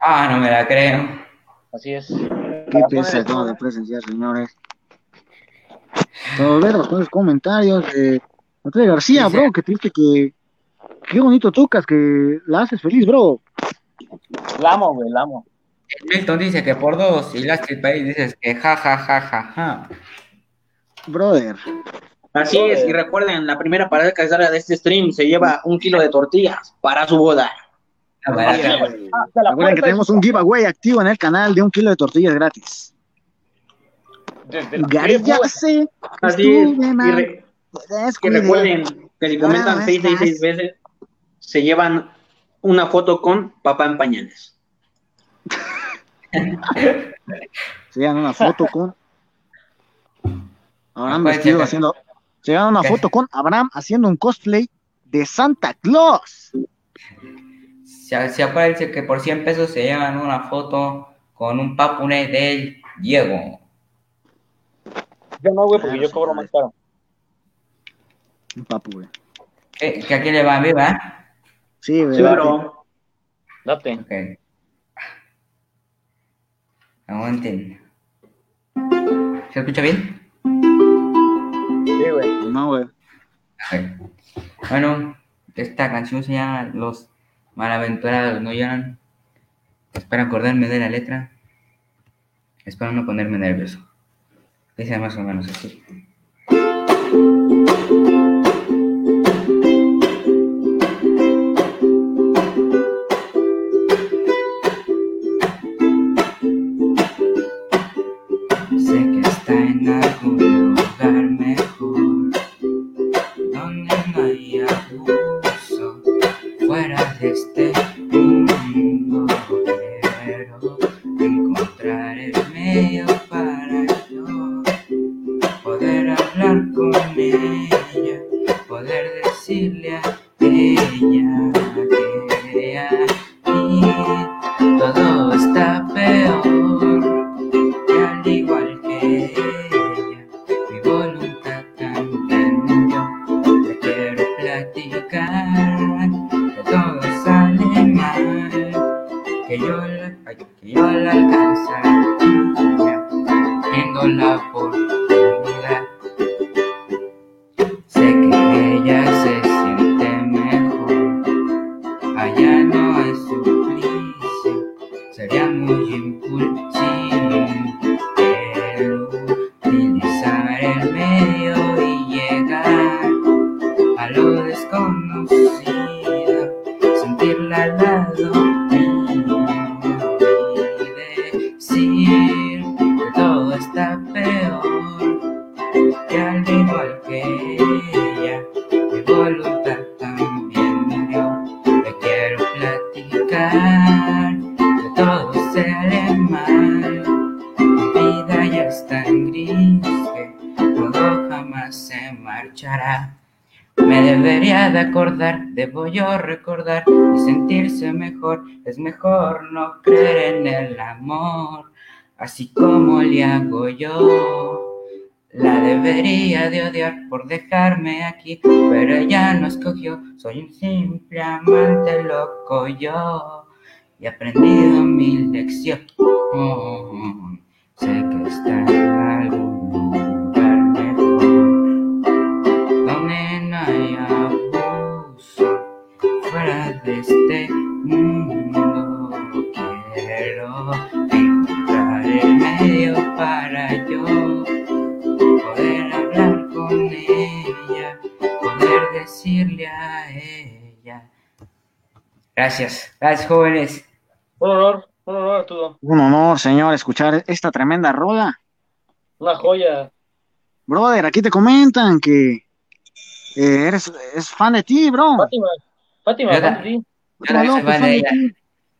Ah, no me la creo. Así es. Qué pieza acabamos de presenciar, señores. Pero ver bastantes comentarios de Andrés García, bro, que triste que. Qué bonito tocas, que la haces feliz, bro. La amo, güey, la amo. Milton dice que por dos y Lastrid País dices que ja, ja, ja, ja, ja. Brother. Así es, y recuerden, la primera parada que salga de este stream se lleva un kilo de tortillas para su boda. Ah. Ah, Recuerden que tenemos un giveaway activo en el canal de un kilo de tortillas gratis. de- de la- Gary ya sé. Así es, y, re- recuerden que si comentan Ah, 666 veces, se llevan una foto con papá en pañales. Se llevan una foto con Abraham Puede vestido haciendo. Se llevan una ¿Qué? foto con Abraham haciendo un cosplay de Santa Claus. Se, se acuérdense que por 100 pesos se llevan una foto con un papune del Diego. Yo no, güey, porque Claro, yo cobro más caro. Un papu, güey. ¿Qué, que aquí le va viva? Sí, güey. Sí, bro. Date. Ok. Aguanten. ¿Se escucha bien? No. Bueno, esta canción se llama Los Malaventurados No Lloran. Espero acordarme de la letra. Espero no ponerme nervioso. Dice más o menos así. Es mejor no creer en el amor, así como le hago yo. La debería de odiar por dejarme aquí, pero ella no escogió. Soy un simple amante loco yo y he aprendido mi lección. Sé que está en algún lugar mejor, donde no hay abuso, fuera de este mundo. Quiero encontrar el medio para yo poder hablar con ella, poder decirle a ella. Gracias, gracias jóvenes. Un honor, un honor, Arturo. Un honor, señor, escuchar esta tremenda rola. Una joya. Brother, aquí te comentan que eh, eres es fan de ti, bro. Fátima, Fátima, Yo fan ta- de ti. Yo también soy Loco, fan de ella.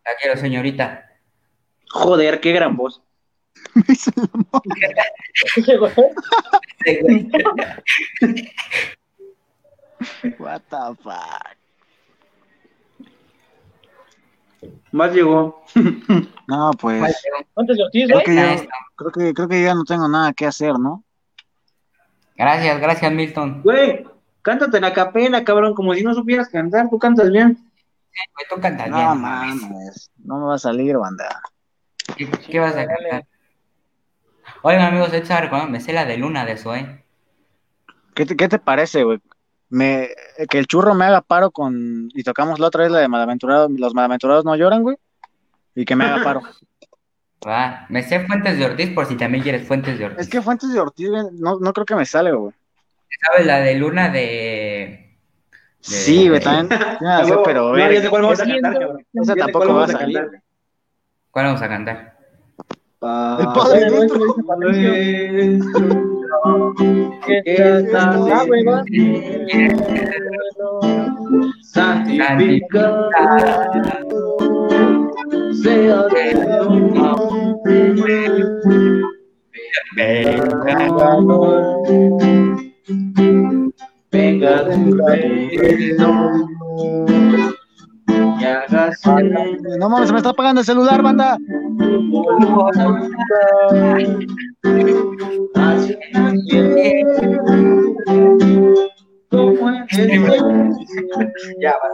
La quiero, señorita. Joder, qué gran voz. Sí. What the fuck. Más llegó. No, pues Ortiz, creo güey. que, está. creo, que, creo que ya no tengo nada que hacer, ¿no? Gracias, gracias, Milton. Güey, cántate la capela, cabrón, como si no supieras cantar. Tú cantas bien. Güey, tú cantas No bien. mames, no me va a salir, banda. ¿Qué, qué vas a cantar? Oigan, amigos, esta recordando, me sé la de Luna de Zoe. ¿Qué te, qué te parece, güey? Me, que el churro me haga paro con. Y tocamos la otra vez la de Malaventurados. Los malaventurados no lloran, güey. Y que me haga paro. Va, me sé Fuentes de Ortiz por si también quieres Fuentes de Ortiz. es que Fuentes de Ortiz, güey, no, no creo que me sale, güey. ¿Sabes la de Luna de... de- Sí, güey, también. pero, no, sé cuál vamos a cantar, cabrón. esa tampoco va a salir. Cantar. ¿Cuál vamos a cantar? El padre Padre nuestro. nuestro, Nuestro, Que que estás estás en en el el cielo. santificado sea tu nombre. Venga tu reino No mames, se me está apagando el celular, banda. Ya va.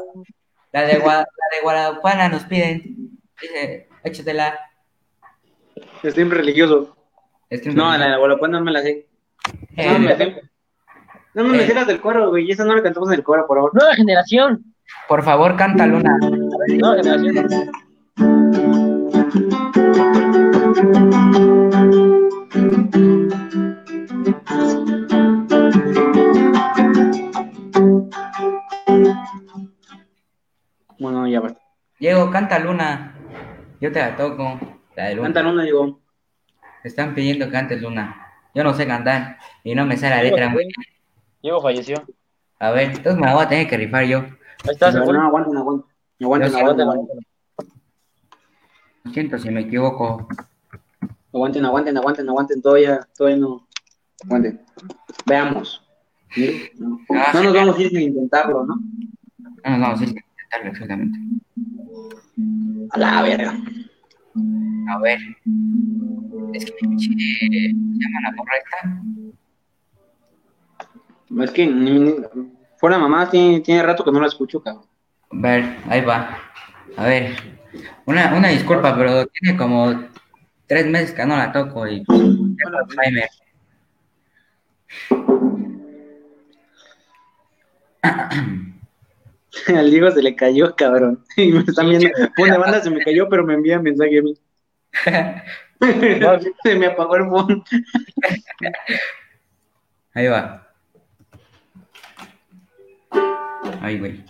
La de, Gua- la de Guadalupana nos piden. Dice, échatela. Estoy religioso. No, la de Guadalupana no me la sé. Eh, No me sé. No me Eh. sé las del coro, güey. y Esa no la cantamos en el coro, por favor. Nueva generación. Por favor, canta Luna. Nueva generación. Bueno, ya va. Diego, canta Luna. Yo te la toco. La de Luna. Digo. Están pidiendo que cantes Luna. Yo no sé cantar y no me sé la letra muy bien. Diego falleció. A ver, entonces me la voy a tener que rifar yo. Ahí está, se No, no, aguanten, aguanten. Aguanten, Yo sí, aguanten, Aguántala. aguanten. Lo siento si me equivoco. Aguanten, aguanten, aguanten, aguanten. Todavía, todavía no. Aguanten. Veamos. ¿Sí? No. No nos vamos a ir sin intentarlo, ¿no? No, no, sí, sí, intentarlo exactamente. A la verga. A ver. Es que me pinche. ¿Se llama la morra esta? Es que ni- ni- fuera mamá tiene, tiene rato que no la escucho, cabrón. A ver, ahí va. A ver. Una, una disculpa, pero tiene como tres meses que no la toco y Alzheimer. Al Diego se le cayó, cabrón. Y me están viendo. Una banda se me cayó, pero me envía mensaje a mí. se me apagó el phone. Ahí va. Ahí, güey.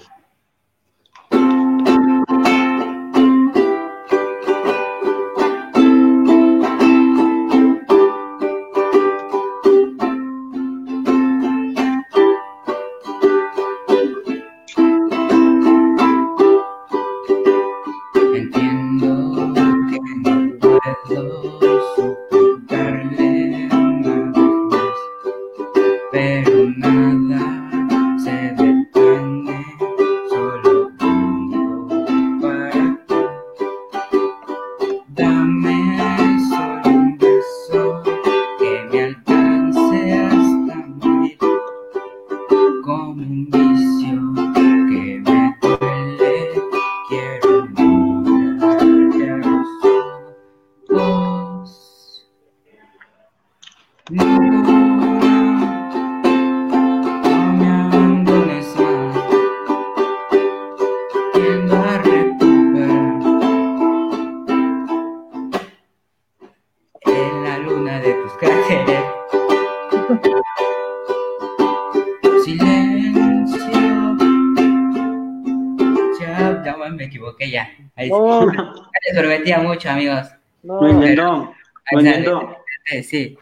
Mucho, amigos. Lo no. intentó. Lo intentó. Sí.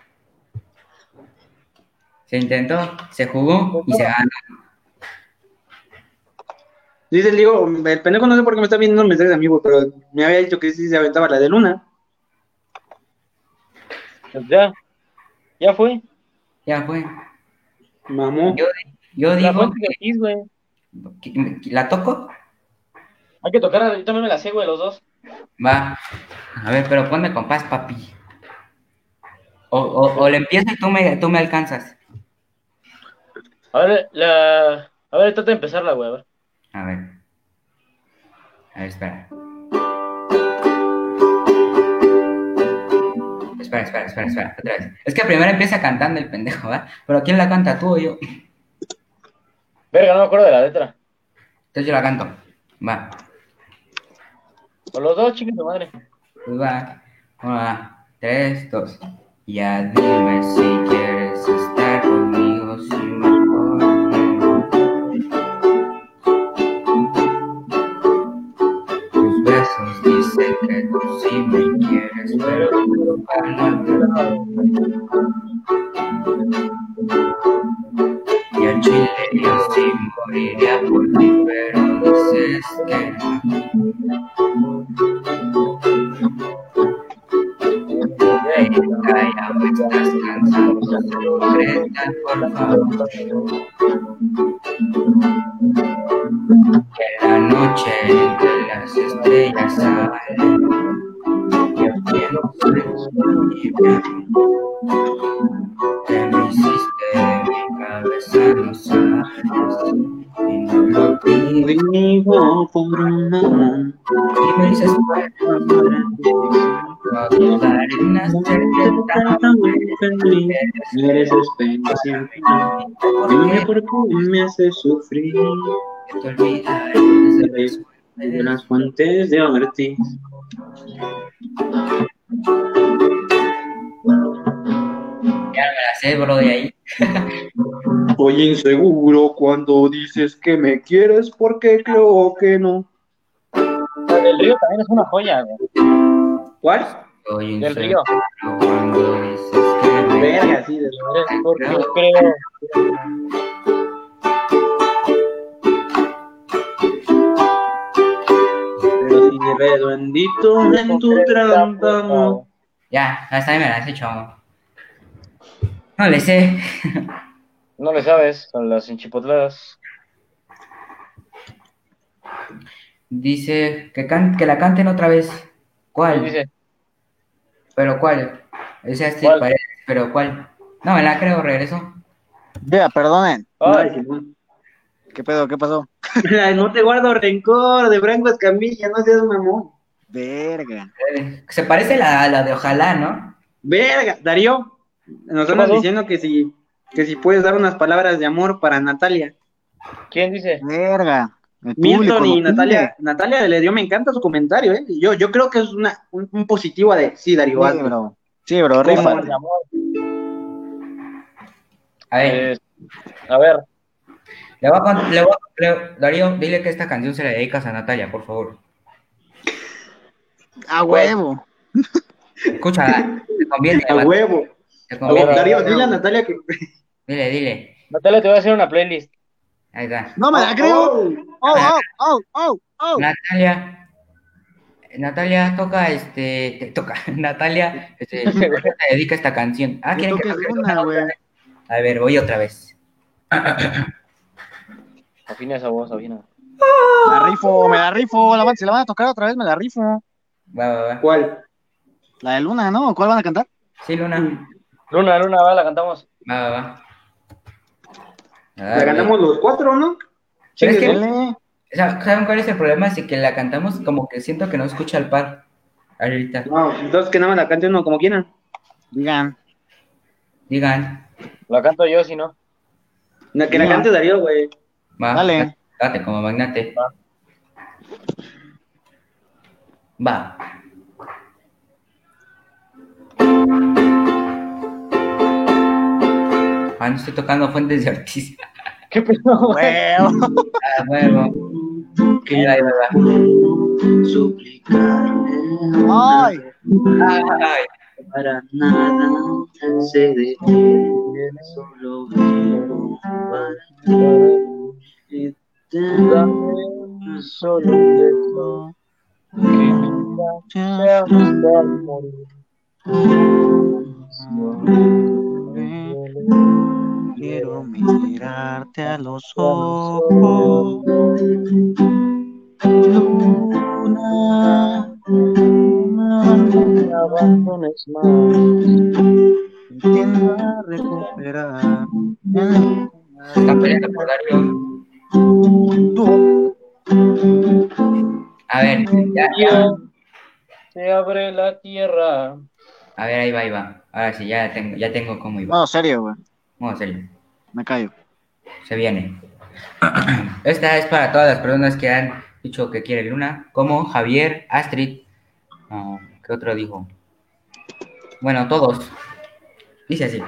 Se intentó, se jugó y se ganó. Dice el Diego, el pendejo no sé por qué me está viendo un mensaje de amigo, pero me había dicho que sí se aventaba la de Luna. Pues ya. Ya fue. Ya fue. Mamó. Yo, yo La digo que, que- ¿La toco? Hay que tocar, yo también me la sé, güey, los dos. Va. A ver, pero ponme compás, papi. O, o, o le empiezo y tú me, tú me alcanzas. A ver, la... A ver, trata de empezarla, güey, a ver. A ver. A ver, espera. Espera, espera, espera, espera, otra vez. Es que primero empieza cantando el pendejo, ¿va? Pero ¿quién la canta, tú o yo? Verga, no me acuerdo de la letra. Entonces yo la canto. Va, O los dos, chicos de madre. Una, tres, dos. Ya dime si quieres estar conmigo, si mejor. Tus besos dicen que tú sí me quieres, pero tú Y al chile yo sí moriría por ti, pero dices que no. Ey, calla, o estás cansado, concreta, por favor. Feliz. Eres especial. Dime por qué me haces sufrir. Te olvidaré de las fuentes de Ortiz. Ya me la sé, bro, de ahí. Soy inseguro cuando dices que me quieres porque creo que no. Del río también es una joya, güey. ¿Cuál? Soy Del río. Verga, sí, de Eres porque yo creo. Pero si reduendito en tu trampa, amor. Ya, hasta ahí me la has hecho. No le sé. No le sabes, son las enchipotladas. Dice que, can- que la canten otra vez. ¿Qué ¿Cuál? dice? ¿Pero cuál? Sí ¿Cuál? parece, pero ¿cuál? No, me la creo, regreso. Ya, perdonen. Ay, Ay, Simón. ¿Qué pedo? ¿Qué pasó? No te guardo rencor de Franco Escamilla, no seas mamón. Verga. Eh, Se parece a la, la de Ojalá, ¿no? Verga, Darío, nos ¿Qué andan pasó? diciendo que si, que si puedes dar unas palabras de amor para Natalia. ¿quién dice? Verga. Milton y Natalia, Natalia le dio, me encanta su comentario, ¿eh? Yo, yo creo que es una, un, un positivo de, sí, Darío. Sí, bro. Sí, bro, rifa. A ver, Eh, a ver, le voy a, con- le voy a- le- Darío, dile que esta canción se la dedicas a Natalia, por favor. A huevo. Escucha, te conviene. A huevo. te A conviene. huevo. Darío, dile a Natalia que. Dile, dile. Natalia, te voy a hacer una playlist. Ahí está. No me la creo. Oh, Oh, oh, oh, oh, oh. Natalia. Natalia toca este. te toca. Natalia este, te dedica esta canción. Ah, Que quieren que una, güey. A ver, voy otra vez. Afina esa voz, afina. Me la rifo, me la rifo. La van- si la van a tocar otra vez, me la rifo. Va, va, va. ¿Cuál? La de Luna, ¿no? ¿Cuál van a cantar? Sí, Luna. Luna, Luna, va, la cantamos. Va, va, va. La ganamos los cuatro, ¿no? Pero es que- ¿Saben cuál es el problema? Es que la cantamos como que siento que no escucha al par. Ahorita. No, entonces que nada más la cante uno como quieran. Digan. Digan. La canto yo, si no. La que la No. cante Darío, güey. Va. Dale. Date como magnate. Va. Ah, no estoy tocando fuentes de Ortiz. ¿Qué pedo? Huevo. Ah, huevo. que va, ahí va, suplicarle Ay, Ay, para nada se detiene, solo vivo para ti. Dame solo un beso que nunca sea hasta morir. Quiero mirarte a los ojos. Luna, No me abandones más. tiendo a recuperar. se están peleando por. Tú, A ver, ya, ya. Se abre la tierra. A ver, ahí va, ahí va. Ahora sí, ya tengo, ya tengo cómo iba. No, serio, güey. A serio. Me callo. Se viene. Esta es para todas las personas que han dicho que quieren Luna, como Javier, Astrid. ah, ¿Qué otro dijo? Bueno, todos. Dice así.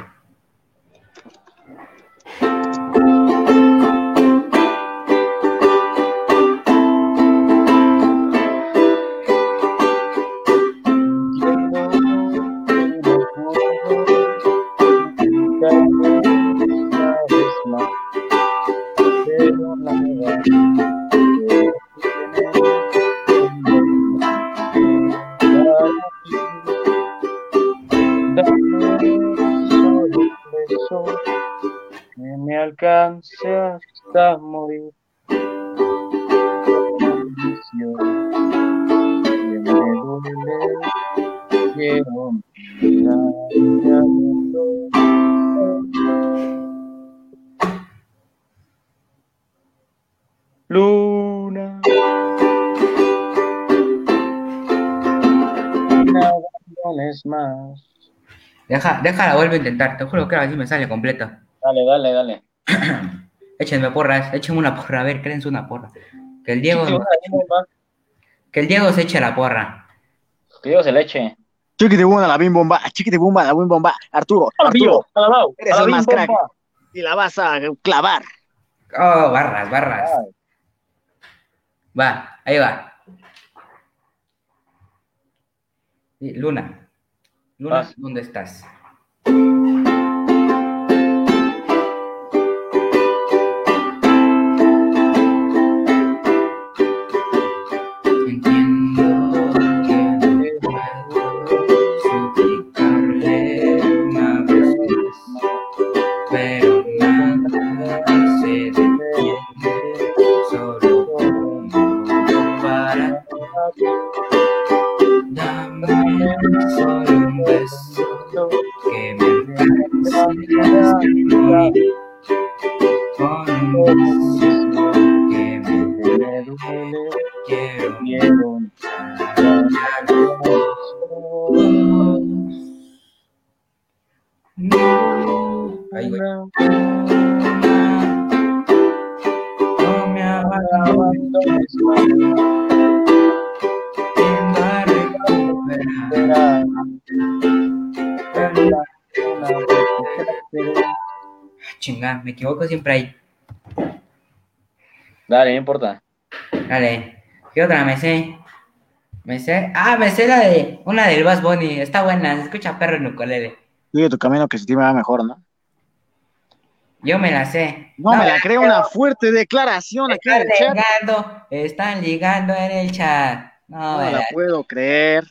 A los ojos. Luna, no abandones más. Deja, déjala, vuelvo a intentar. Te juro que ahora sí me sale completa. Dale, dale, dale. Échenme porras, échenme una porra. A ver, créense una porra. Que el Diego, Sí, que el Diego se eche la porra. Que Dios se le eche. Chiquiti bumba, la bim bomba, chiquiti bumba, la bim bomba. Arturo, Arturo, Alabao, eres el más crack. bomba. y la vas a clavar. Oh, barras, barras. Ay, Va, ahí va. Luna. Luna, Vas. ¿dónde estás? Quiero me abandones, tiendo a recuperar. Chinga, me equivoco siempre ahí. Dale, no importa. Dale. ¿Qué otra me sé? Me sé. Ah, me sé la de. Una del Bass Bunny. Está buena. Se escucha perro en ukulele. Sigue tu camino que se te va mejor, ¿no? Yo me la sé. No, me la creo una fuerte declaración aquí en Están el chat. ligando. Están ligando en el chat. No, No me me la la puedo creer.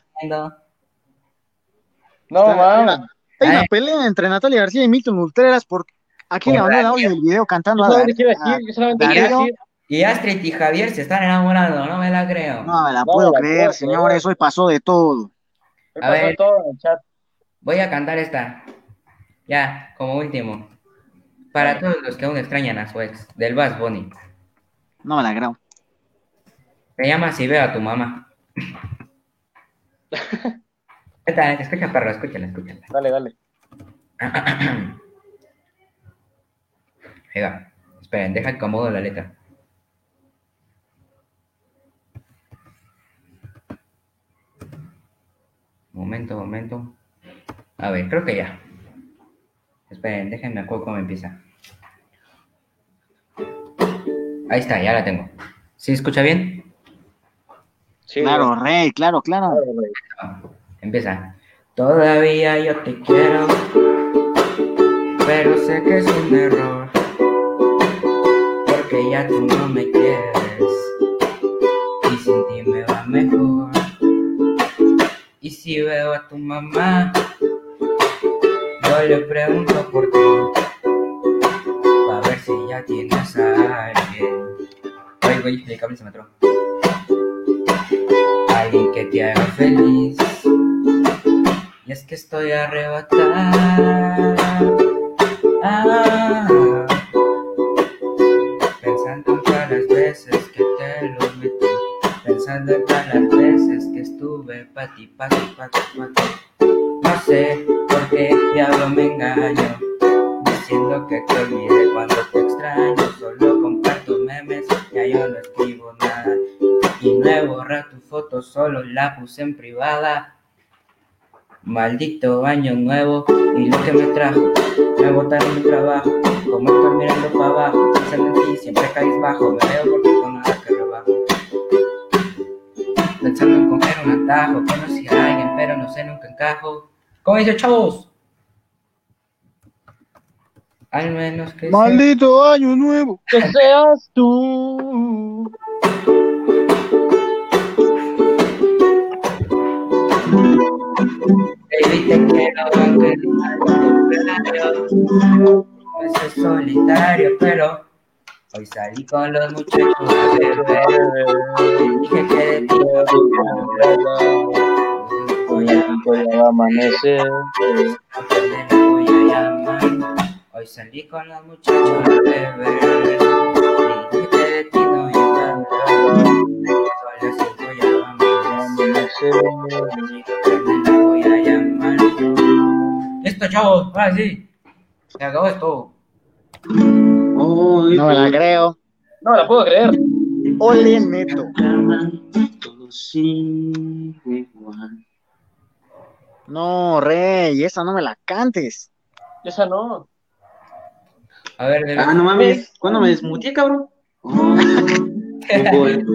No, mames. Hay una pelea entre Natalia García y Milton Ultreras por aquí mandó el radio. audio del video cantando Yo a solamente quiero a- decir, yo solamente Darío. Y Astrid y Javier se están enamorando. No me la creo. No me la No puedo me la creer, puedo señores. Hoy pasó de todo. ¿qué A pasó ver. todo en el chat? Voy a cantar esta. Ya, como último. Para todos los que aún extrañan a su ex. Del Bass Bunny. No me la creo. Se llama Si veo a tu mamá. Escucha, perro, escúchala, escúchala. Dale, dale. Va. Esperen, deja que acomodo la letra. Momento, momento. A ver, creo que ya. Esperen, déjenme acuerdo cómo empieza. Ahí está, ya la tengo. ¿Sí escucha bien? Sí, Claro, rey, claro, claro. Claro, Empieza. Todavía yo te quiero, pero sé que es un error, porque ya tú no me quieres si veo a tu mamá, yo le pregunto por ti, para ver si ya tienes a alguien. Ay, güey, el cable se me atró. Alguien que te haga feliz. Y es que estoy arrebatada. Ah, pensando en todas las veces Pensando en todas las veces que estuve pati, pati, pati, pati. No sé por qué diablo me engaño. Diciendo que te olvidé cuando te extraño. Solo comparto memes, ya yo no escribo nada. Y no he borrado tu foto, solo la puse en privada. Maldito año nuevo y lo que me trajo. Me botaron mi trabajo, como estoy mirando para abajo. Pensando en ti, siempre caís bajo. Me veo porque Pensando en coger un atajo. Conocí a alguien, pero no sé, nunca encajo. ¿Cómo dice, chavos? Al menos que sea- Maldito año nuevo. Que seas tú. Baby, te quiero aunque no solitario, pero hoy salí con los muchachos a beber. Dije que de ti no voy a Voy a amanecer. voy a llamar. Hoy salí con los muchachos a beber. Dije que de ti no iba a las cinco ya vamos a voy a llamar. Listo, chavos, ahora sí. Se acabó esto. Hoy No me la creo. No la puedo creer. Ole, neto. No, rey, esa no me la cantes. Esa no. A ver, de Ah, no mames. ¿Cuándo me desmuteé, cabrón? Oh, voy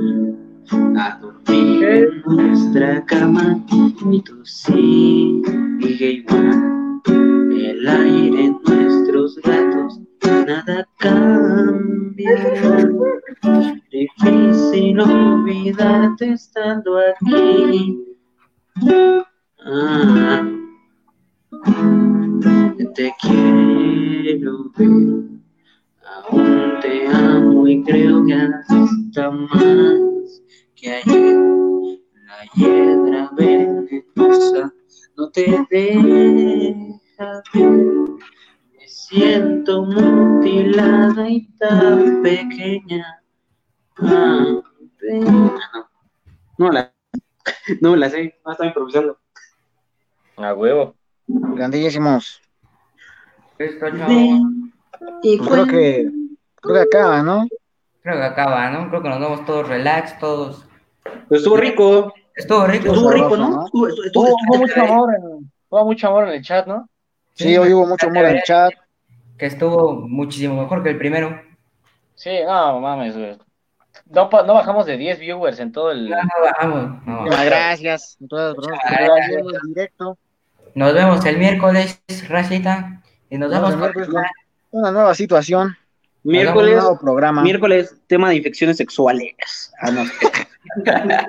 a dormir en nuestra cama y todo sigue igual. El aire en nuestros gatos, nada cambia. Difícil olvidarte estando aquí. Ah, te quiero ver. Aún te amo y creo que hasta más que ayer. La hiedra venenosa no te deja ver. Siento mutilada y tan pequeña. Ah. No, no la, no la sé, no estaba improvisando. A huevo. Grandísimos. Chavos. Y Pues creo que, creo que acaba, ¿no? Creo que acaba, ¿no? Creo que nos vemos todos relax, todos. Pues estuvo rico. Estuvo rico. Estuvo rico, ¿no? ¿no? Estuvo, estuvo, Tuvo, estuvo- hubo mucho amor en, hubo mucho amor en el chat, ¿no? Sí, hoy hubo mucho amor en el chat. Que estuvo muchísimo mejor que el primero. Sí, no mames, güey. No, pa- no bajamos de 10 viewers en todo el. No, no bajamos. No. Muchas gracias. directo. Nos vemos el miércoles, Racita. Y nos Nos vemos el miércoles Una nueva situación. Un Miércoles, nuevo programa. miércoles, tema de infecciones sexuales. Ah, no.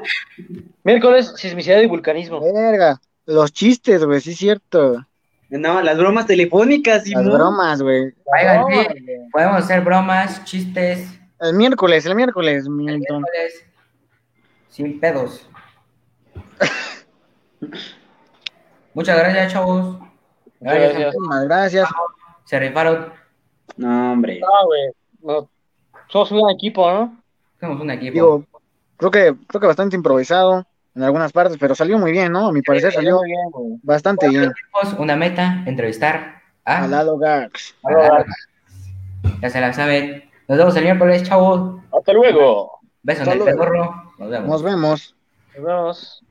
Miércoles, sismicidad y vulcanismo. Verga. Los chistes, güey, sí es cierto. No, las bromas telefónicas, Las Simón. bromas, güey. Oigan, sí, podemos hacer bromas, chistes, El miércoles, el miércoles, el Milton. miércoles, sin pedos. Muchas gracias, chavos. Gracias. Muchísimas gracias. Se rifaron. No, hombre. No, güey. No, somos un equipo, ¿no? Somos un equipo. Digo, creo que, creo que bastante improvisado en algunas partes, pero salió muy bien, ¿no? A mi parecer salió bien, güey. bastante bien. Tenemos una meta, entrevistar a... A Lalo Gax. Ya se la saben. Nos vemos el miércoles, chavos. Hasta luego. Beso en Hasta el luego. pedorro. Nos vemos. Nos vemos. Nos vemos.